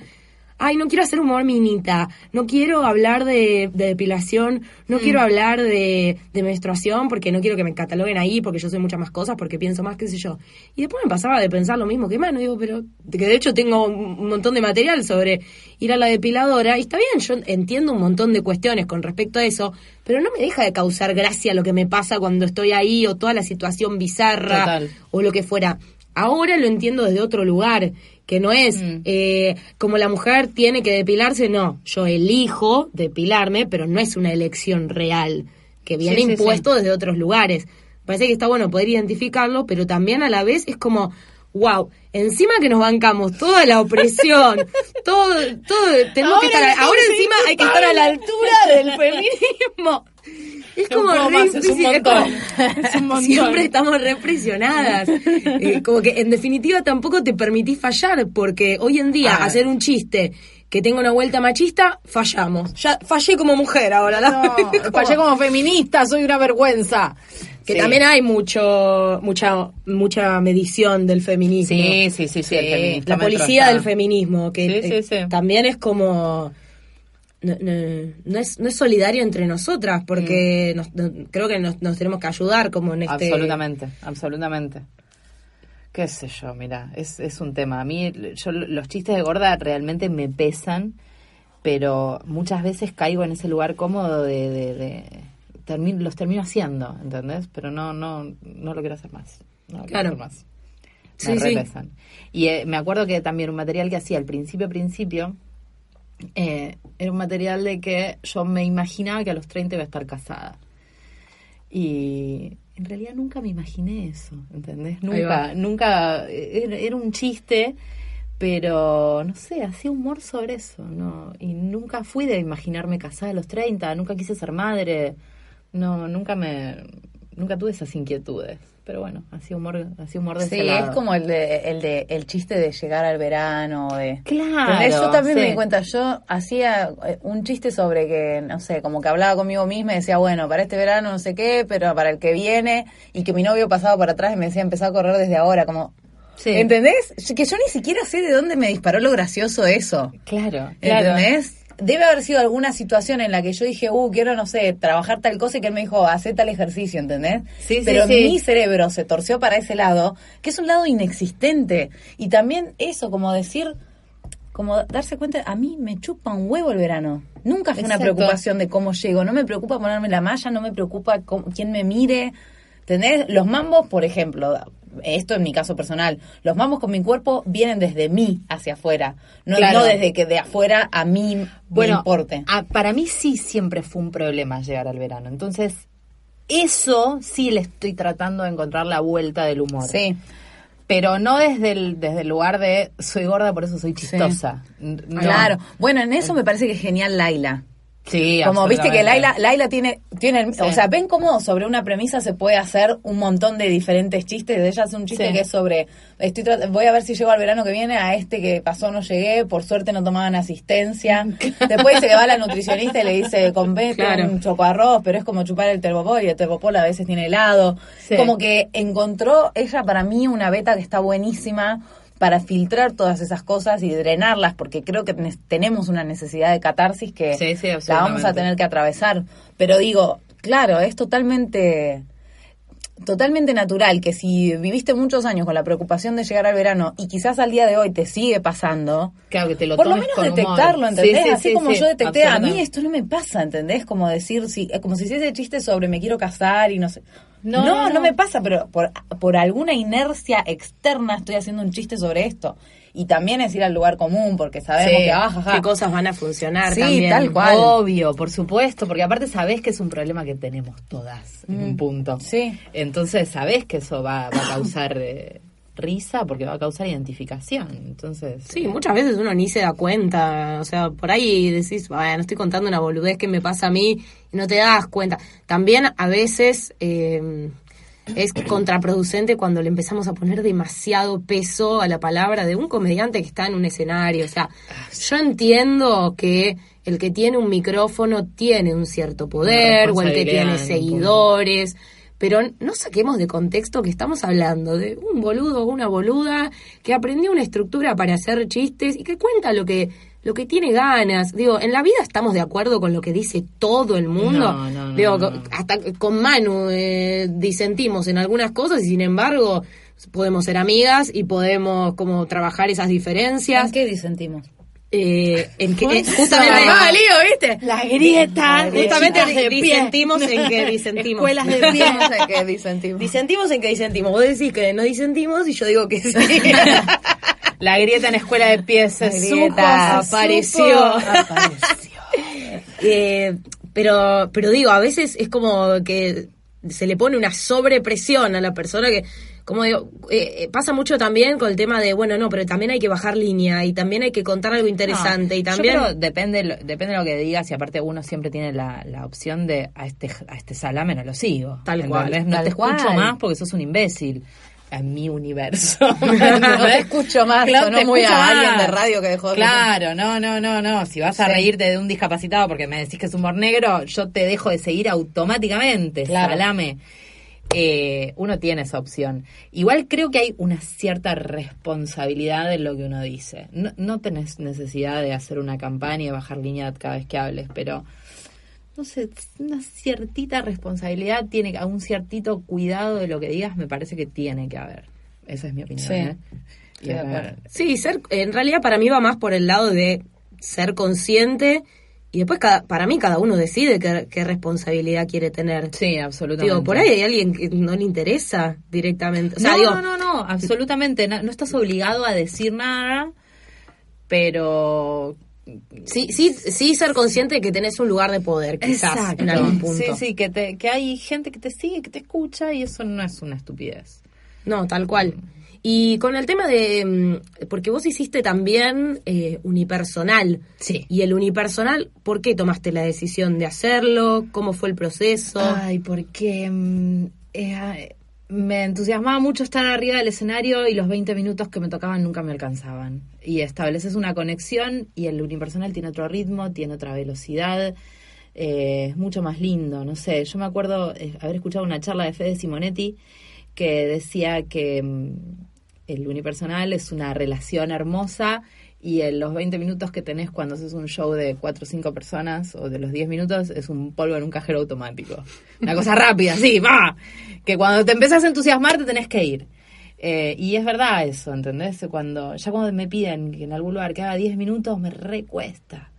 ay, no quiero hacer humor minita, no quiero hablar de, de depilación, no quiero Mm. hablar de, de menstruación, porque no quiero que me cataloguen ahí, porque yo soy muchas más cosas, porque pienso más, qué sé yo. Y después me pasaba de pensar lo mismo que mano, digo, pero que de hecho tengo un un montón de material sobre ir a la depiladora, y está bien, yo entiendo un montón de cuestiones con respecto a eso, pero no me deja de causar gracia lo que me pasa cuando estoy ahí, o toda la situación bizarra, Total. o lo que fuera. Ahora lo entiendo desde otro lugar, que no es Mm. eh, como la mujer tiene que depilarse, no, yo elijo depilarme, pero no es una elección real, que viene Sí, sí, impuesto desde otros lugares. Parece que está bueno poder identificarlo, pero también a la vez es como, wow, encima que nos bancamos toda la opresión, todo, todo, tenemos que estar, ahora encima hay que estar a la altura del feminismo. Es como re más, es un es montón. como- Es un montón. Siempre estamos represionadas. Eh, como que en definitiva tampoco te permitís fallar, porque hoy en día Ah. hacer un chiste que tenga una vuelta machista, fallamos. Ya fallé como mujer ahora. fallé como feminista, soy una vergüenza. Que Sí. también hay mucho, mucha, mucha medición del feminismo. Sí, sí, sí, sí, el la feministómetro policía del feminismo, que Sí, sí, eh, sí. también es como... No, no- no es, no es solidario entre nosotras, porque nos- no- creo que nos, nos tenemos que ayudar como en este... Mm. Absolutamente, absolutamente. Qué sé yo, mira, es, es un tema. A mí, yo los chistes de gorda realmente me pesan, pero muchas veces caigo en ese lugar cómodo de, de, los termino haciendo, ¿entendés? Pero no, no, no lo quiero hacer más. No lo quiero Claro. hacer más. Sí, Me sí. repesan. Y eh, me acuerdo que también un material que hacía al principio, principio, eh, era un material de que yo me imaginaba que a los 30 iba a estar casada. Y en realidad nunca me imaginé eso, ¿entendés? Nunca, nunca, era, era un chiste, pero no sé, hacía humor sobre eso, ¿no? Y nunca fui de imaginarme casada a los 30, nunca quise ser madre, no, nunca me, nunca tuve esas inquietudes. Pero bueno, hacía humor, hacía humor de Sí, ese lado. es como el de, el de el chiste de llegar al verano, de Claro, ¿Entendés? Yo también me di cuenta, yo hacía eh, un chiste sobre que, no sé, como que hablaba conmigo misma y decía, bueno, para este verano no sé qué, pero para el que viene, y que mi novio pasaba por atrás y me decía, empezá a correr desde ahora, como, Sí. ¿entendés? Que yo ni siquiera sé de dónde me disparó lo gracioso eso. Claro, claro. Debe haber sido alguna situación en la que yo dije, uh, quiero, no sé, trabajar tal cosa y que él me dijo, hacé tal ejercicio, ¿entendés? Sí, sí, Pero sí. mi cerebro se torció para ese lado, que es un lado inexistente. Y también eso, como decir, como darse cuenta, a mí me chupa un huevo el verano. Nunca fue una preocupación de cómo llego. No me preocupa ponerme la malla, no me preocupa cómo- quién me mire. ¿Entendés? Los mambos, por ejemplo, esto en mi caso personal, los mambos con mi cuerpo vienen desde mí hacia afuera, no, Claro. no desde que de afuera a mí me Bueno, importe. a- para mí sí siempre fue un problema llegar al verano. Entonces, eso sí le estoy tratando de encontrar la vuelta del humor. Sí. Pero no desde el, desde el lugar de soy gorda, por eso soy chistosa. No. Claro. Bueno, en eso me parece que es genial Laila. Sí, Como viste que. Laila, Laila tiene, tiene Sí. o sea, ven cómo sobre una premisa se puede hacer un montón de diferentes chistes. Ella hace un chiste Sí. que es sobre, estoy voy a ver si llego al verano que viene, a este que pasó no llegué, por suerte no tomaban asistencia. Después dice que va la nutricionista y le dice, compete Claro. un chocoarroz, pero es como chupar el termopol y el termopol a veces tiene helado. Sí. Como que encontró ella para mí una beta que está buenísima para filtrar todas esas cosas y drenarlas, porque creo que ne- tenemos una necesidad de catarsis que Sí, sí, la vamos a tener que atravesar. Pero digo, claro, es totalmente totalmente natural que si viviste muchos años con la preocupación de llegar al verano y quizás al día de hoy te sigue pasando, Claro, que te lo por lo menos detectarlo, ¿entendés? sí, Así sí, como yo detecté, a mí esto no me pasa, ¿entendés? Como decir, si, como si hiciese chiste sobre me quiero casar y no sé. No, No, no, me pasa, pero por, por alguna inercia externa estoy haciendo un chiste sobre esto. Y también es ir al lugar común, porque sabemos Sí, que, ah, qué cosas van a funcionar Sí, también. tal cual. Obvio, por supuesto, porque aparte sabés que es un problema que tenemos todas en un punto. Mm, Sí. Entonces sabés que eso va, va a causar eh, risa porque va a causar identificación. Entonces. Sí, eh, muchas veces uno ni se da cuenta. O sea, por ahí decís, bueno, estoy contando una boludez que me pasa a mí y no te das cuenta. También a veces eh, es contraproducente cuando le empezamos a poner demasiado peso a la palabra de un comediante que está en un escenario. O sea, yo entiendo que el que tiene un micrófono tiene un cierto poder o el que tiene seguidores. Pero no saquemos de contexto que estamos hablando de un boludo o una boluda que aprendió una estructura para hacer chistes y que cuenta lo que lo que tiene ganas. Digo, en la vida estamos de acuerdo con lo que dice todo el mundo. No, no, no, Digo, no. hasta con Manu eh, disentimos en algunas cosas y sin embargo podemos ser amigas y podemos como trabajar esas diferencias. ¿En qué disentimos? Eh, en que, eh, justamente Ah, lío, ¿viste? La grieta. de Justamente pie. disentimos en que disentimos. Escuelas de pie. No sé qué disentimos. Disentimos en que disentimos. Vos decís que no disentimos y yo digo que sí. La grieta en escuela de pies se supo, Apareció. Apareció. Eh, pero, pero digo, a veces es como que se le pone una sobrepresión a la persona que como digo, eh, eh, pasa mucho también con el tema de, bueno, no, pero también hay que bajar línea y también hay que contar algo interesante No, y también... Yo creo, depende, lo- depende de lo que digas y aparte uno siempre tiene la, la opción de a este, a este salame no lo sigo. Tal cual. No te escucho más porque sos un imbécil. En mi universo. No te escucho más, Claro, te muy a alguien de radio que dejó de- Claro, no, no, no, no. Si vas a Sí. reírte de un discapacitado porque me decís que es humor negro, yo te dejo de seguir automáticamente. Claro. Salame. Eh, uno tiene esa opción. Igual creo que hay una cierta responsabilidad en lo que uno dice. No, no tenés necesidad de hacer una campaña y bajar línea cada vez que hables, pero no sé, una ciertita responsabilidad tiene que, un ciertito cuidado de lo que digas, me parece que tiene que haber. Esa es mi opinión. Sí. ¿eh? Y acuerdo. Sí, ser, en realidad para mí va más por el lado de ser consciente y después cada, para mí cada uno decide qué, qué responsabilidad quiere tener. Sí, absolutamente. Digo, por ahí hay alguien que no le interesa directamente. O sea, no, digo, no, no, no, absolutamente. No, no estás obligado a decir nada, pero... Sí, sí, sí ser consciente de que tenés un lugar de poder, quizás, en algún punto. Sí, sí, que, te, que hay gente que te sigue, que te escucha y eso no es una estupidez. No, tal cual. Y con el tema de, mm, porque vos hiciste también eh, unipersonal. Sí. Y el unipersonal, ¿por qué tomaste la decisión de hacerlo? ¿Cómo fue el proceso? Ay, porque mm, eh, me entusiasmaba mucho estar arriba del escenario y los 20 minutos que me tocaban nunca me alcanzaban. Y estableces una conexión y el unipersonal tiene otro ritmo, tiene otra velocidad, eh, es mucho más lindo, no sé. Yo me acuerdo eh, haber escuchado una charla de Fede Simonetti que decía que mm, el unipersonal es una relación hermosa y en los 20 minutos que tenés cuando haces un show de 4 o 5 personas o de los 10 minutos es un polvo en un cajero automático. Una cosa rápida, sí, va. Que cuando te empezás a entusiasmar te tenés que ir. Eh, y es verdad eso, ¿entendés? Cuando, ya cuando me piden que en algún lugar que haga 10 minutos me recuesta.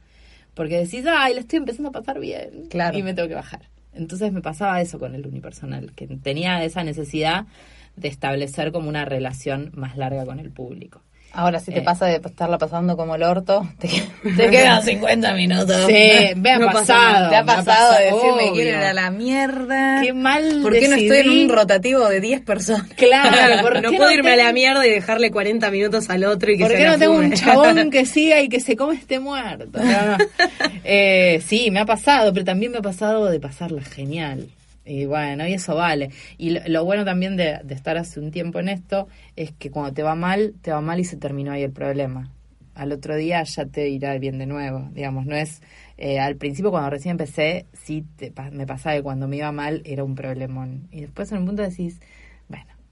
Porque decís, ay, la estoy empezando a pasar bien. Claro. Y me tengo que bajar. Entonces me pasaba eso con el unipersonal, que tenía esa necesidad de establecer como una relación más larga con el público. Ahora, si te Eh. pasa de estarla pasando como el orto, te, te quedan 50 minutos. Sí, me ha No pasado. ¿Te ha me ha pasado de decirme quiero ir a la mierda? Qué mal ¿Por qué no estoy en un rotativo de 10 personas? Claro, ¿por no qué puedo irme a la mierda y dejarle 40 minutos al otro y que ¿Por se qué la no tengo fume? un chabón que siga y que se come este muerto? No, no. Eh, sí, me ha pasado, pero también me ha pasado de pasarla genial. Y bueno, y eso vale. Y lo, lo bueno también de, de estar hace un tiempo en esto es que cuando te va mal, te va mal y se terminó ahí el problema. Al otro día ya te irá bien de nuevo. Digamos, no es. eh, al principio, cuando recién empecé, sí te me pasaba que cuando me iba mal era un problemón. Y después en un punto decís,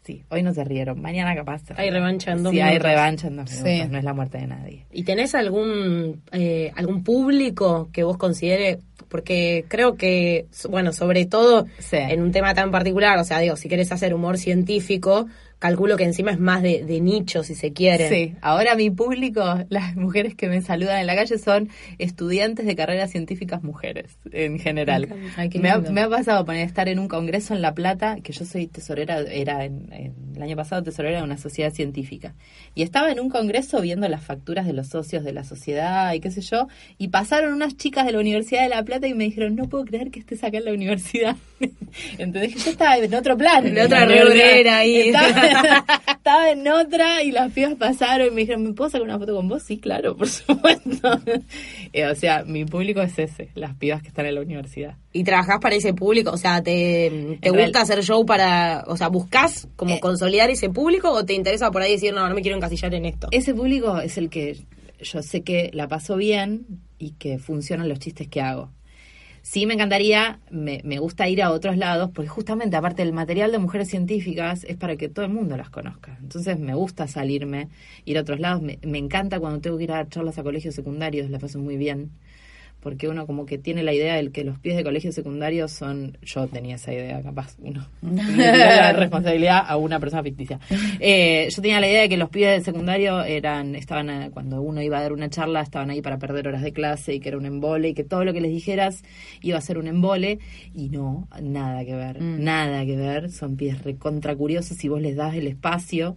sí, hoy no se rieron, mañana capaz. Hay revancha en dos Sí, hay minutos. revancha en dos Sí. minutos, no es la muerte de nadie. ¿Y tenés algún eh, algún público que vos considere? Porque creo que, bueno, sobre todo Sí. en un tema tan particular, o sea, digo, si querés hacer humor científico, calculo que encima es más de, de nicho, si se quiere. Sí, ahora mi público, las mujeres que me saludan en la calle son estudiantes de carreras científicas mujeres, en general. Ay, me, ha, me ha pasado poner estar en un congreso en La Plata, que yo soy tesorera, era en- en- el año pasado tesorera de una sociedad científica. Y estaba en un congreso viendo las facturas de los socios de la sociedad y qué sé yo, y pasaron unas chicas de la Universidad de La Plata y me dijeron, no puedo creer que estés acá en la universidad. Entonces yo estaba en otro plan. En otra rebrera ahí. Estaba, estaba en otra y las pibas pasaron y me dijeron, ¿me puedo sacar una foto con vos? Sí, claro, por supuesto. Eh, o sea, mi público es ese, las pibas que están en la universidad. ¿Y trabajás para ese público? O sea, ¿te, te gusta real- hacer show para, o sea, buscas como Eh. consolidar ese público o te interesa por ahí decir, no, no me quiero encasillar en esto? Ese público es el que yo sé que la paso bien y que funcionan los chistes que hago. Sí me encantaría, me, me gusta ir a otros lados, porque justamente aparte el material de mujeres científicas es para que todo el mundo las conozca. Entonces me gusta salirme, ir a otros lados. Me, me encanta cuando tengo que ir a charlas a colegios secundarios, la paso muy bien. Porque uno como que tiene la idea de que los pies de colegios secundarios son... Yo tenía esa idea, capaz, tiró la responsabilidad a una persona ficticia. Eh, yo tenía la idea de que los pibes del secundario eran, estaban, eh, cuando uno iba a dar una charla, estaban ahí para perder horas de clase y que era un embole y que todo lo que les dijeras iba a ser un embole. Y no, nada que ver, Mm. nada que ver. Son pibes recontra curiosos si vos les das el espacio.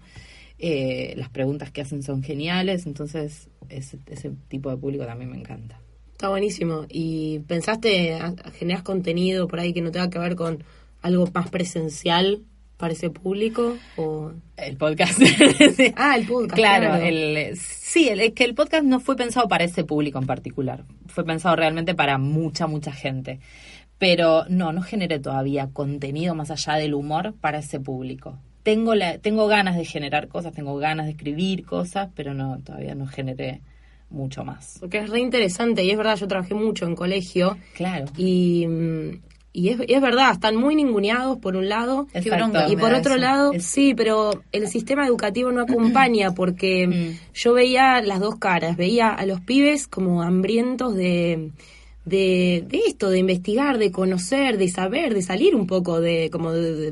Eh, las preguntas que hacen son geniales, entonces ese, ese tipo de público también me encanta. Está buenísimo. ¿Y pensaste, generás contenido por ahí que no tenga que ver con algo más presencial? parece público o El podcast. ah el podcast Claro, claro, el, sí, el- es que el podcast no fue pensado para ese público en particular. Fue pensado realmente para mucha, mucha gente. Pero no, no generé todavía contenido más allá del humor para ese público. Tengo, la, tengo ganas de generar cosas, tengo ganas de escribir cosas, pero no, todavía no generé mucho más. porque es re interesante y es verdad yo trabajé mucho en colegio Claro. y y es, es verdad, están muy ninguneados por un lado Exacto. bronca y por otro eso. lado, Es- sí, pero el sistema educativo no acompaña porque Mm. yo veía las dos caras, veía a los pibes como hambrientos de, de, de esto, de investigar, de conocer, de saber, de salir un poco de como de, de-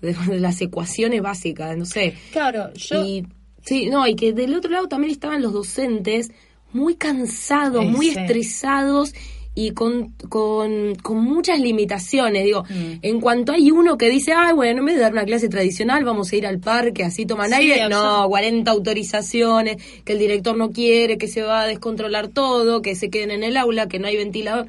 de- de las ecuaciones básicas, no sé. Claro, yo... Y, sí, no, y que del otro lado también estaban los docentes muy cansados, muy sí. estresados y con, con, con muchas limitaciones. Digo, Mm. en cuanto hay uno que dice, ay, bueno, en vez de dar una clase tradicional, vamos a ir al parque, así toman Sí, aire. No, 40 autorizaciones, que el director no quiere, que se va a descontrolar todo, que se queden en el aula, que no hay ventilador.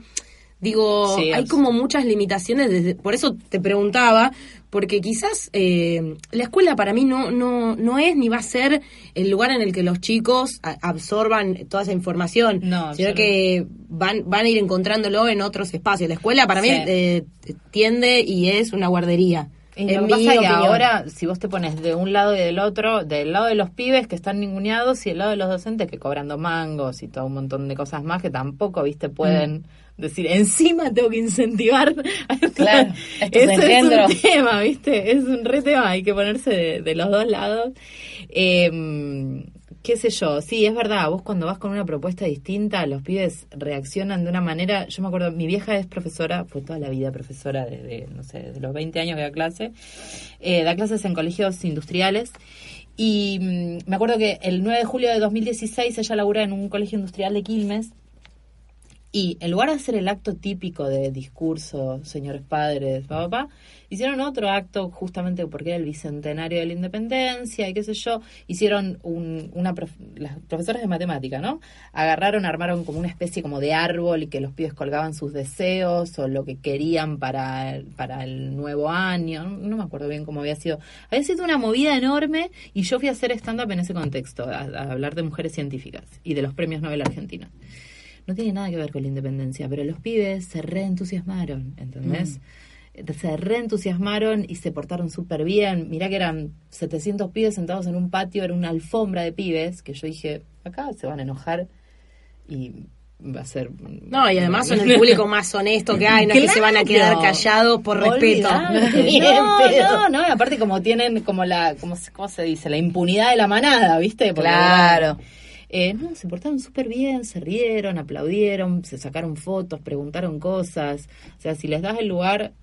Digo, Sí, hay como muchas limitaciones, desde, por eso te preguntaba, porque quizás eh, la escuela para mí no, no, no es ni va a ser el lugar en el que los chicos a- absorban toda esa información, No, sino que van, van a ir encontrándolo en otros espacios. La escuela para mí Sí. eh, tiende y es una guardería. Y en lo mi que pasa es que ahora, si vos te pones de un lado y del otro, del lado de los pibes que están ninguneados y del lado de los docentes que cobrando mangos y todo un montón de cosas más que tampoco, viste, pueden decir, encima tengo que incentivar. Claro, Ese es engendros. un tema, viste, es un re tema, hay que ponerse de, de los dos lados. Eh, qué sé yo, sí, es verdad, vos cuando vas con una propuesta distinta, los pibes reaccionan de una manera, yo me acuerdo, mi vieja es profesora, fue toda la vida profesora desde, no sé, de los 20 años que da clase, eh, da clases en colegios industriales, y mm, me acuerdo que el 9 de julio de 2016 ella labura en un colegio industrial de Quilmes, y en lugar de hacer el acto típico de discurso, señores padres, papá, hicieron otro acto justamente porque era el bicentenario de la independencia y qué sé yo. Hicieron un, una, prof- las profesoras de matemática, ¿no? Agarraron, armaron como una especie como de árbol y que los pibes colgaban sus deseos o lo que querían para, para el nuevo año. No, no me acuerdo bien cómo había sido. Había sido una movida enorme y yo fui a hacer stand-up en ese contexto, a, a hablar de mujeres científicas y de los premios Nobel argentinos no tiene nada que ver con la independencia, pero los pibes se reentusiasmaron, ¿entendés? Se reentusiasmaron y se portaron súper bien. Mirá que eran 700 pibes sentados en un patio, era una alfombra de pibes, que yo dije, acá se van a enojar y va a ser... No, y además son el público más honesto que hay, no es que se van a quedar callados por respeto. No, no, no, aparte como tienen como la, como, ¿cómo se dice? La impunidad de la manada, ¿viste? Porque, Claro. Eh, no, se portaron súper bien, se rieron, aplaudieron, se sacaron fotos, preguntaron cosas. O sea, si les das el lugar,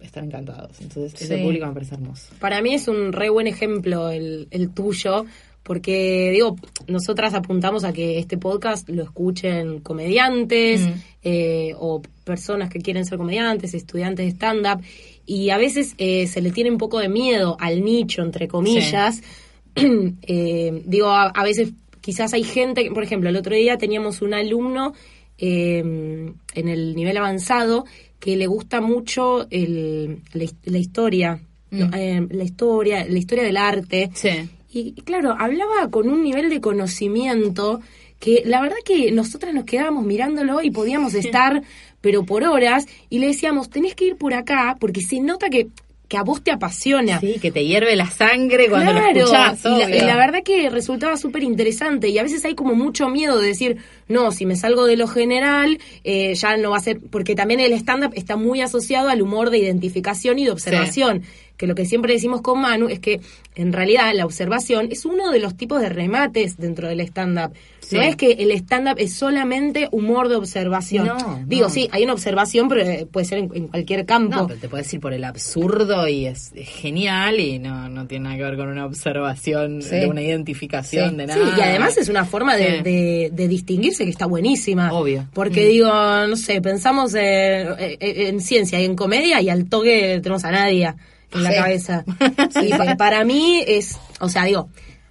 están encantados. Entonces, ese Sí. público me parece hermoso. Para mí es un re buen ejemplo el, el tuyo, porque digo, nosotras apuntamos a que este podcast lo escuchen comediantes Mm. eh, o personas que quieren ser comediantes, estudiantes de stand-up, y a veces eh, se le tiene un poco de miedo al nicho, entre comillas. Eh, digo, a, a veces quizás hay gente, por ejemplo, el otro día teníamos un alumno eh, en el nivel avanzado que le gusta mucho el, la, his- la historia, Mm. eh, la historia, la historia del arte. Sí. Y claro, hablaba con un nivel de conocimiento que la verdad que nosotras nos quedábamos mirándolo y podíamos estar, pero por horas, y le decíamos, tenés que ir por acá, porque se nota que, que a vos te apasiona. Sí, que te hierve la sangre cuando lo Claro, escuchás. y la, y la verdad que resultaba súper interesante y a veces hay como mucho miedo de decir, no, si me salgo de lo general, eh, ya no va a ser, porque también el stand-up está muy asociado al humor de identificación y de observación, que lo que siempre decimos con Manu es que en realidad la observación es uno de los tipos de remates dentro del stand-up. Sí. No es que el stand-up es solamente humor de observación. No, Digo, no. sí, hay una observación, pero eh, puede ser en, en cualquier campo. No, pero te puedes ir por el absurdo y es, es genial y no, no tiene nada que ver con una observación, Sí. de una identificación Sí. de Sí, nada. y además es una forma de, Sí. de- de distinguirse que está buenísima. Obvio. Porque Mm. digo, no sé, pensamos eh, eh, en ciencia y en comedia y al toque tenemos a Nadia en la Sí. cabeza. y pa- para mí es, o sea, digo,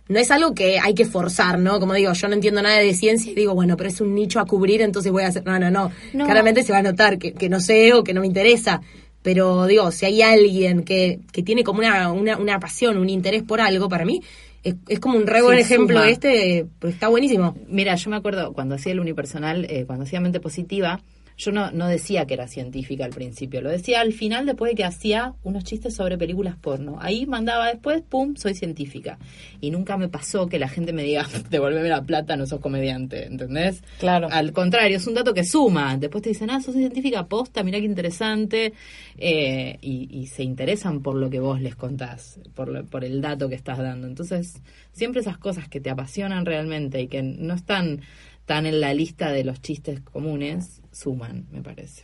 no es algo que hay que forzar, ¿no? Como digo, yo no entiendo nada de ciencia y digo, bueno, pero es un nicho a cubrir, entonces voy a hacer. No, no, no. No. Claramente se va a notar que, que no sé o que no me interesa. pero digo, si hay alguien que, que tiene como una, una, una pasión, un interés por algo, para mí es, es como un re buen Sí, ejemplo suma. este, pues está buenísimo. Mira, yo me acuerdo cuando hacía el unipersonal, eh, cuando hacía mente positiva, yo no, no decía que era científica al principio, lo decía al final después de que hacía unos chistes sobre películas porno. Ahí mandaba después, pum, soy científica. Y nunca me pasó que la gente me diga, devolveme la plata, no sos comediante, ¿entendés? Claro. Al contrario, es un dato que suma. Después te dicen, ah, sos científica posta, mira qué interesante. Eh, y, y se interesan por lo que vos les contás, por, lo- por el dato que estás dando. Entonces, siempre esas cosas que te apasionan realmente y que no están tan en la lista de los chistes comunes, suman, me parece.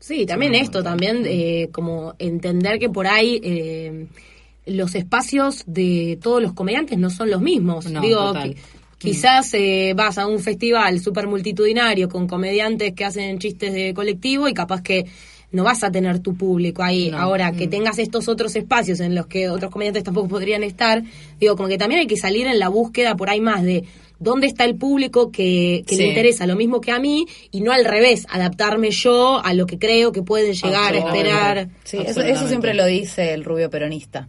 Sí, también esto, también eh, como entender que por ahí eh, los espacios de todos los comediantes no son los mismos. No, Digo, total. quizás eh, vas a un festival súper multitudinario con comediantes que hacen chistes de colectivo y capaz que no vas a tener tu público ahí. No. Ahora, que Mm. tengas estos otros espacios en los que otros comediantes tampoco podrían estar, digo, como que también hay que salir en la búsqueda por ahí más de dónde está el público que, que le interesa lo mismo que a mí y no al revés, adaptarme yo a lo que creo que pueden llegar a esperar. Sí, eso, siempre lo dice el rubio peronista.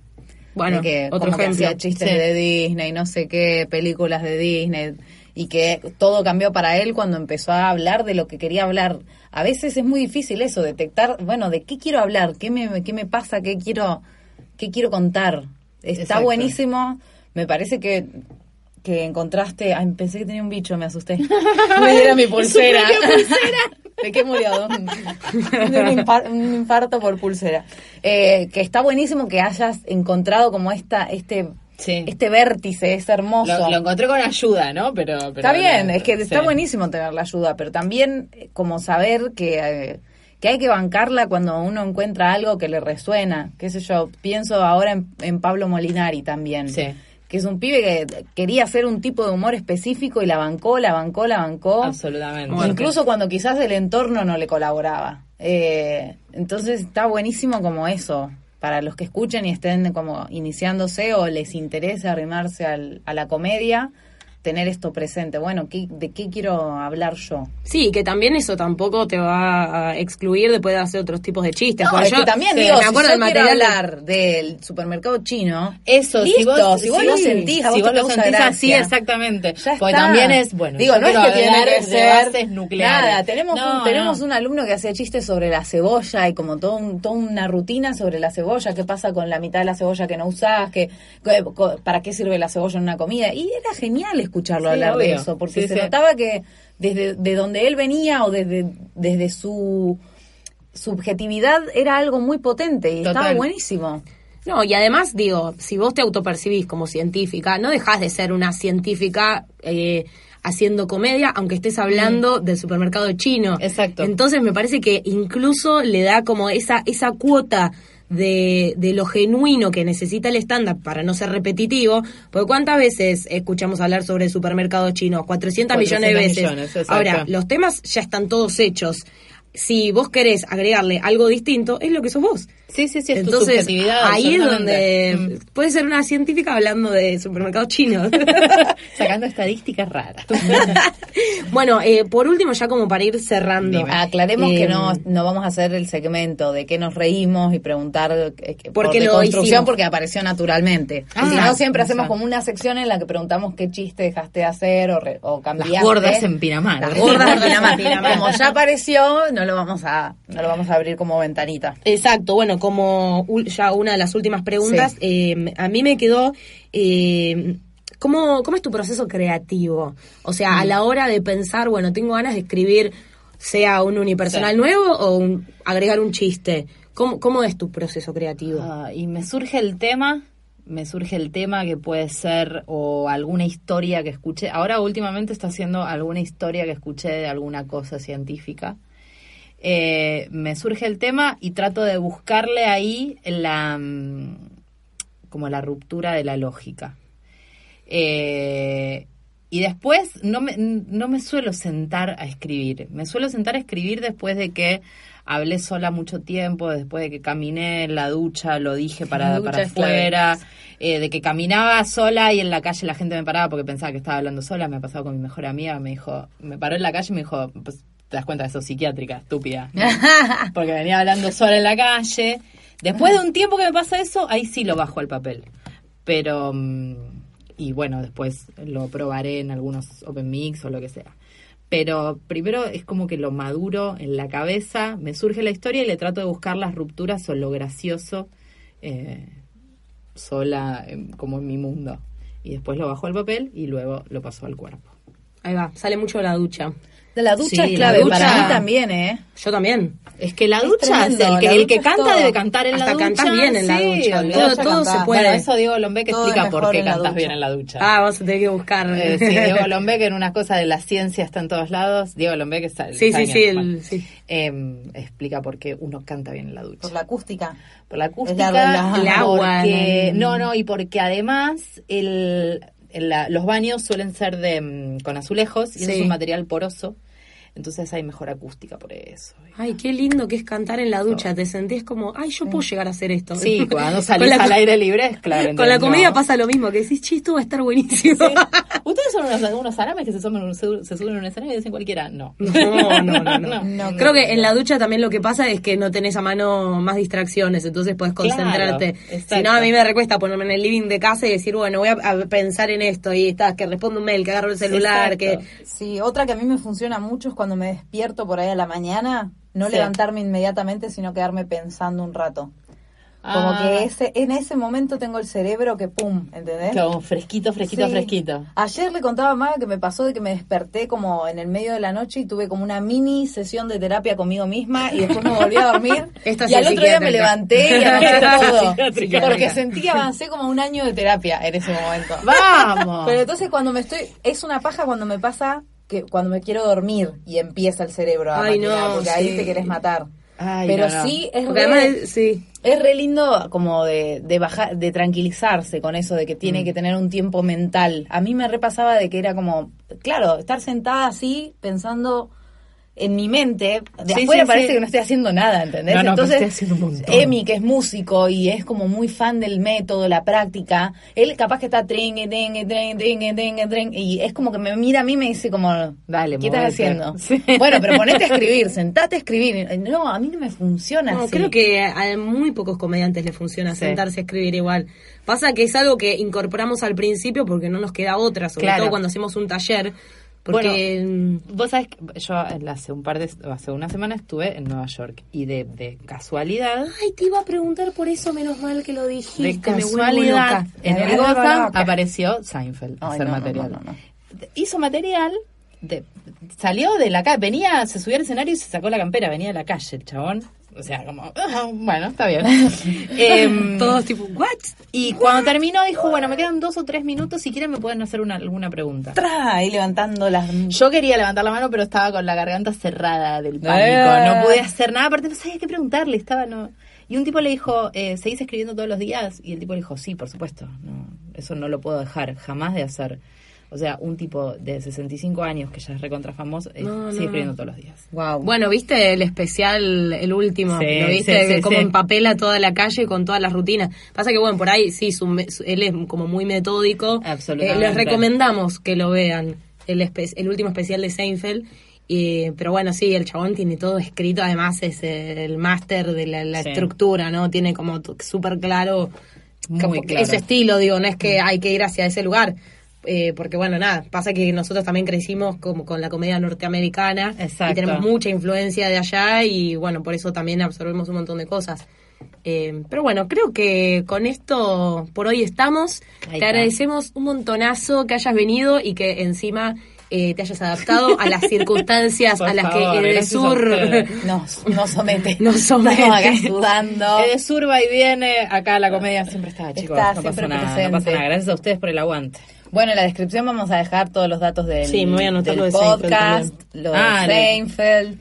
Bueno, de que otro como que hacía chistes Sí. de Disney, no sé qué, películas de Disney, y que todo cambió para él cuando empezó a hablar de lo que quería hablar. A veces es muy difícil eso, detectar, bueno, de qué quiero hablar, qué me, qué me pasa, qué quiero, qué quiero contar. Está Exacto. buenísimo, me parece que que encontraste, ay, pensé que tenía un bicho, me asusté. Me era mi pulsera. ¿De qué murió? De un, impar- un infarto por pulsera. Eh, que está buenísimo que hayas encontrado como esta, este, Sí. este vértice, es hermoso. Lo, lo encontré con ayuda, ¿no? Pero, pero está bien, es que sí. está buenísimo tener la ayuda, pero también eh, como saber que, eh, que hay que bancarla cuando uno encuentra algo que le resuena. Qué sé yo, pienso ahora en, en Pablo Molinari también. Sí. Que es un pibe que quería hacer un tipo de humor específico y la bancó, la bancó, la bancó. Absolutamente. Incluso cuando quizás el entorno no le colaboraba. Eh, entonces está buenísimo como eso, para los que escuchen y estén como iniciándose o les interese arrimarse al- a la comedia, tener esto presente. Bueno, ¿qué- ¿de qué quiero hablar yo? Sí, que también eso tampoco te va a excluir de poder hacer otros tipos de chistes. No, es yo, que también sí, digo, me si acuerdo yo quiero material de- hablar del supermercado chino, Eso, si listo, vos, si vos lo sentís, a vos si te vos lo causa sentís así, exactamente. Ya Porque está. también es, bueno, Digo, no es que tiene que de ser bases nucleares. Nada, tenemos, No, un, tenemos no. un alumno que hacía chistes sobre la cebolla y como todo un- toda una rutina sobre la cebolla, qué pasa con la mitad de la cebolla que no usás, que, para qué sirve la cebolla en una comida. Y era genial escucharlo Sí, hablar de eso, porque Sí, se sí. notaba que desde de donde él venía o desde, desde su subjetividad era algo muy potente y estaba buenísimo. No, y además, digo, si vos te autopercibís como científica, no dejás de ser una científica eh, haciendo comedia, aunque estés hablando del supermercado chino. Exacto. Entonces me parece que incluso le da como esa, esa cuota de, de lo genuino que necesita el estándar para no ser repetitivo, porque cuántas veces escuchamos hablar sobre el supermercado chino, 400, millones de 400 veces. millones. Ahora, los temas ya están todos hechos. Si vos querés agregarle algo distinto, es lo que sos vos. Sí, sí, sí, es tu Entonces, subjetividad. ahí es donde puede ser una científica hablando de supermercados chinos. Mm. Sacando estadísticas raras. bueno, eh, por último, ya como para ir cerrando. Aclaremos eh, que no, no vamos a hacer el segmento de qué nos reímos y preguntar eh, por lo construcción hicimos. porque apareció naturalmente. Ah, si no, siempre hacemos como una sección en la que preguntamos qué chiste dejaste de hacer o, re- o cambiaste. Las gordas en Pinamar. Las gordas en Pinamar. Como ya apareció, no lo vamos a no lo vamos a abrir como ventanita. Exacto, bueno, como ya una de las últimas preguntas, eh, a mí me quedó, eh, ¿cómo, ¿cómo es tu proceso creativo? O sea, Mm. a la hora de pensar, bueno, tengo ganas de escribir, sea un unipersonal Sí. nuevo o un- agregar un chiste. ¿Cómo, ¿Cómo es tu proceso creativo? Ah, y me surge el tema, me surge el tema que puede ser o alguna historia que escuché. Ahora últimamente está haciendo alguna historia que escuché de alguna cosa científica. Eh, me surge el tema y trato de buscarle ahí la mm, como la ruptura de la lógica. Eh, y después no me, no me suelo sentar a escribir. Me suelo sentar a escribir después de que hablé sola mucho tiempo, después de que caminé en la ducha, lo dije para, ducha para afuera, eh, de que caminaba sola y en la calle la gente me paraba porque pensaba que estaba hablando sola. Me ha pasado con mi mejor amiga, me dijo, me paró en la calle y me dijo, pues te das cuenta de eso psiquiátrica, estúpida. Porque venía hablando sola en la calle. Después de un tiempo que me pasa eso, ahí sí lo bajo al papel. Pero, mm, y bueno, después lo probaré en algunos Open Mix o lo que sea. Pero primero es como que lo maduro en la cabeza, me surge la historia y le trato de buscar las rupturas o lo gracioso eh, sola, em, como en mi mundo. Y después lo bajo al papel y luego lo paso al cuerpo. Ahí va, sale mucho de la ducha. De la ducha Sí, es la clave, ducha- para mí también, ¿eh? Yo también. Es que la Es ducha, es tremendo, el que, el que canta debe cantar en la Hasta ducha. cantás bien en la ducha, todo- todo se cantás. puede. Bueno, eso Diego Lombeck explica por qué ducha. bien en la ducha. Ah, vamos a tener que buscar. Eh, sí, Diego Lombeck en una cosa de la ciencia está en todos lados. Diego Lombeck está Sí, sí, sí, el- sí. Em, explica por qué uno canta bien en la ducha. Por la acústica. Por la acústica, el agua, porque- no, no, y porque además el, el- la- los baños suelen ser de mm, con azulejos y eso es un material poroso, entonces hay mejor acústica por eso. Ay, qué lindo que es cantar en la ducha. Te sentís como, ay, yo puedo llegar a hacer esto. Sí, cuando Con salís la- al aire libre es claro. Con la comedia no. pasa lo mismo, que decís, esto va a estar buenísimo. ¿Ustedes son unos, unos arames que se suben, se, se suben a un escenario y dicen cualquiera? No. No, no, no, no. No, Creo que en la ducha también lo que pasa es que no tenés a mano más distracciones, entonces puedes concentrarte. si no, a mí me recuesta ponerme en el living de casa y decir, bueno, voy a, a pensar en esto y estás, que respondo un mail, que agarro el celular, Exacto. que... Sí, otra que a mí me funciona mucho es cuando me despierto por ahí a la mañana, no Sí. levantarme inmediatamente, sino quedarme pensando un rato. Como Ah, que ese, en ese momento tengo el cerebro que pum, ¿entendés? Como fresquito, fresquito, Sí. fresquito. Ayer le contaba a Maga que me pasó de que me desperté como en el medio de la noche y tuve como una mini sesión de terapia conmigo misma y después me volví a dormir. Esta y al otro día me levanté y anoté todo. Porque sentí que avancé como un año de terapia en ese momento. ¡Vamos! Pero entonces cuando me estoy, es una paja cuando me pasa que cuando me quiero dormir y empieza el cerebro a Ay, maquinar, no, porque ahí te querés matar. Ay, Pero no, no. sí es Porque re, además, sí. es re lindo como de, de bajar, de tranquilizarse con eso de que Mm. tiene que tener un tiempo mental. A mí me repasaba de que era como, claro, estar sentada así pensando en mi mente, de Sí, afuera sí, parece sí. que no estoy haciendo nada, ¿entendés? No, no, Entonces. Emi, que es músico y es como muy fan del método, la práctica, él capaz que está tring, tring, tring, tring, tring, tring, y es como que me mira a mí y me dice como, Dale, ¿qué estás haciendo? Sí. Bueno, pero ponete a escribir, sentate a escribir. No, a mí no me funciona No, así. creo que a muy pocos comediantes les funciona Sí. sentarse a escribir igual. Pasa que es algo que incorporamos al principio porque no nos queda otra, sobre Claro. todo cuando hacemos un taller. Porque mm, Vos sabés que yo hace un par de hace una semana estuve en Nueva York y de, de casualidad Ay, te iba a preguntar por eso, menos mal que lo dijiste. de casualidad en el Gotham apareció Seinfeld a hacer no, material. no, no, no. Hizo material de, salió de la calle, venía, se subió al escenario y se sacó la campera, venía de la calle el chabón. O sea, como, ah, bueno, está bien. Em, Todos tipo, ¿what? y cuando terminó dijo, bueno, me quedan dos o tres minutos, si quieren me pueden hacer una, alguna pregunta. Tra, ahí levantando las... Yo quería levantar la mano, pero estaba con la garganta cerrada del pánico. Eh. No pude hacer nada, aparte no sabía qué preguntarle. Estaba no. Y un tipo le dijo, eh, ¿seguís escribiendo todos los días? Y el tipo le dijo, sí, por supuesto. No, eso no lo puedo dejar jamás de hacer. O sea, un tipo de 65 años que ya es recontra famoso, eh, No, sigue no. escribiendo todos los días. Wow. Bueno, ¿viste el especial, el último? Sí, ¿Lo viste? sí, sí, Cómo sí. empapela toda la calle con todas las rutinas. Pasa que, bueno, por ahí sí, su me- su- él es como muy metódico. Absolutamente. Eh, les recomendamos que lo vean, el, espe- el último especial de Seinfeld. Y, pero bueno, sí, el chabón tiene todo escrito, además es el máster de la, la Sí. estructura, ¿no? Tiene como súper claro, como claro. ese estilo, digo, no es que hay que ir hacia ese lugar. Eh, porque bueno, nada, pasa que nosotros también crecimos como con la comedia norteamericana Exacto. y tenemos mucha influencia de allá y bueno, por eso también absorbemos un montón de cosas. Eh, pero bueno, creo que con esto por hoy estamos. Te agradecemos un montonazo que hayas venido y que encima eh, te hayas adaptado a las circunstancias Por a las favor, que Edesur. Nos, nos somete. Nos somete. Estamos acá sudando. de Surba y viene, acá la comedia siempre está, chicos. Está no siempre pasa nada, no pasa nada. Gracias a ustedes por el aguante. Bueno, en la descripción vamos a dejar todos los datos del, Sí, me voy a anotar del lo de Seinfeld podcast, lo de Ah, Seinfeld.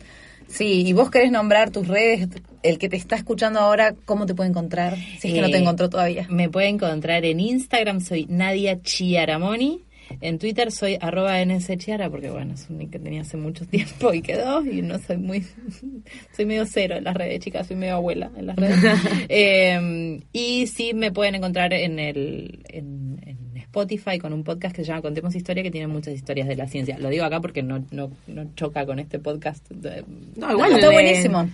Sí, y vos querés nombrar tus redes, el que te está escuchando ahora, ¿cómo te puede encontrar? Si es que no te Eh, encontró todavía. Me puede encontrar en Instagram, soy Nadia Chiaramoni. En Twitter soy arroba nschiara, porque bueno, es un nick que tenía hace mucho tiempo y quedó, y no soy muy, soy medio cero en las redes, chicas, soy medio abuela en las redes. Eh, y sí me pueden encontrar en el, en, en Spotify con un podcast que se llama Contemos Historia que tiene muchas historias de la ciencia. Lo digo acá porque no, no, no choca con este podcast. de- No, igual está buenísimo.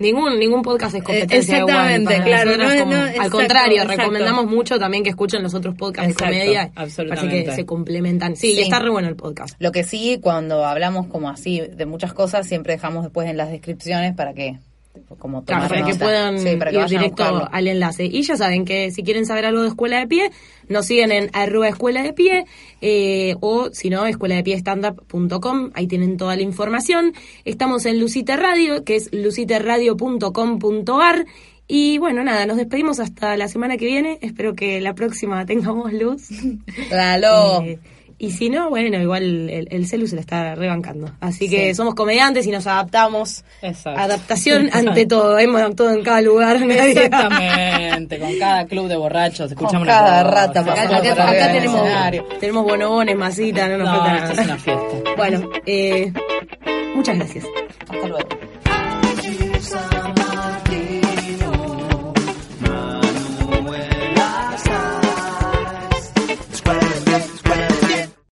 Ningún, ningún podcast es competencia de exactamente, para claro, nosotras, no, como- no, al contrario, exacto. recomendamos mucho también que escuchen los otros podcasts Exacto, de comedia. Absolutamente. que se complementan. Sí, Sí. está re bueno el podcast. Lo que sí, cuando hablamos como así de muchas cosas, siempre dejamos después en las descripciones para que, como Claro, tomar para que puedan Sí, para que ir directo al enlace. Y ya saben que si quieren saber algo de Escuela de Pie, nos siguen en arroba escuela de pie eh, o si no, escuela de pie standup.com, ahí tienen toda la información. Estamos en Lucite Radio, que es luciteradio.com.ar. Y bueno, nada, nos despedimos hasta la semana que viene. Espero que la próxima tengamos luz. Claro. Eh, y si no, bueno, igual el, el celu se la está rebancando. Así que somos comediantes y nos adaptamos. Exacto. Adaptación ante todo. Hemos actuado en cada lugar. Exactamente, con cada club de borrachos escuchamos Con cada rata Acá, tenemos, tenemos bonobones, masita, no nos No, falta esto es nada. una fiesta. Bueno, eh, muchas gracias. Hasta luego.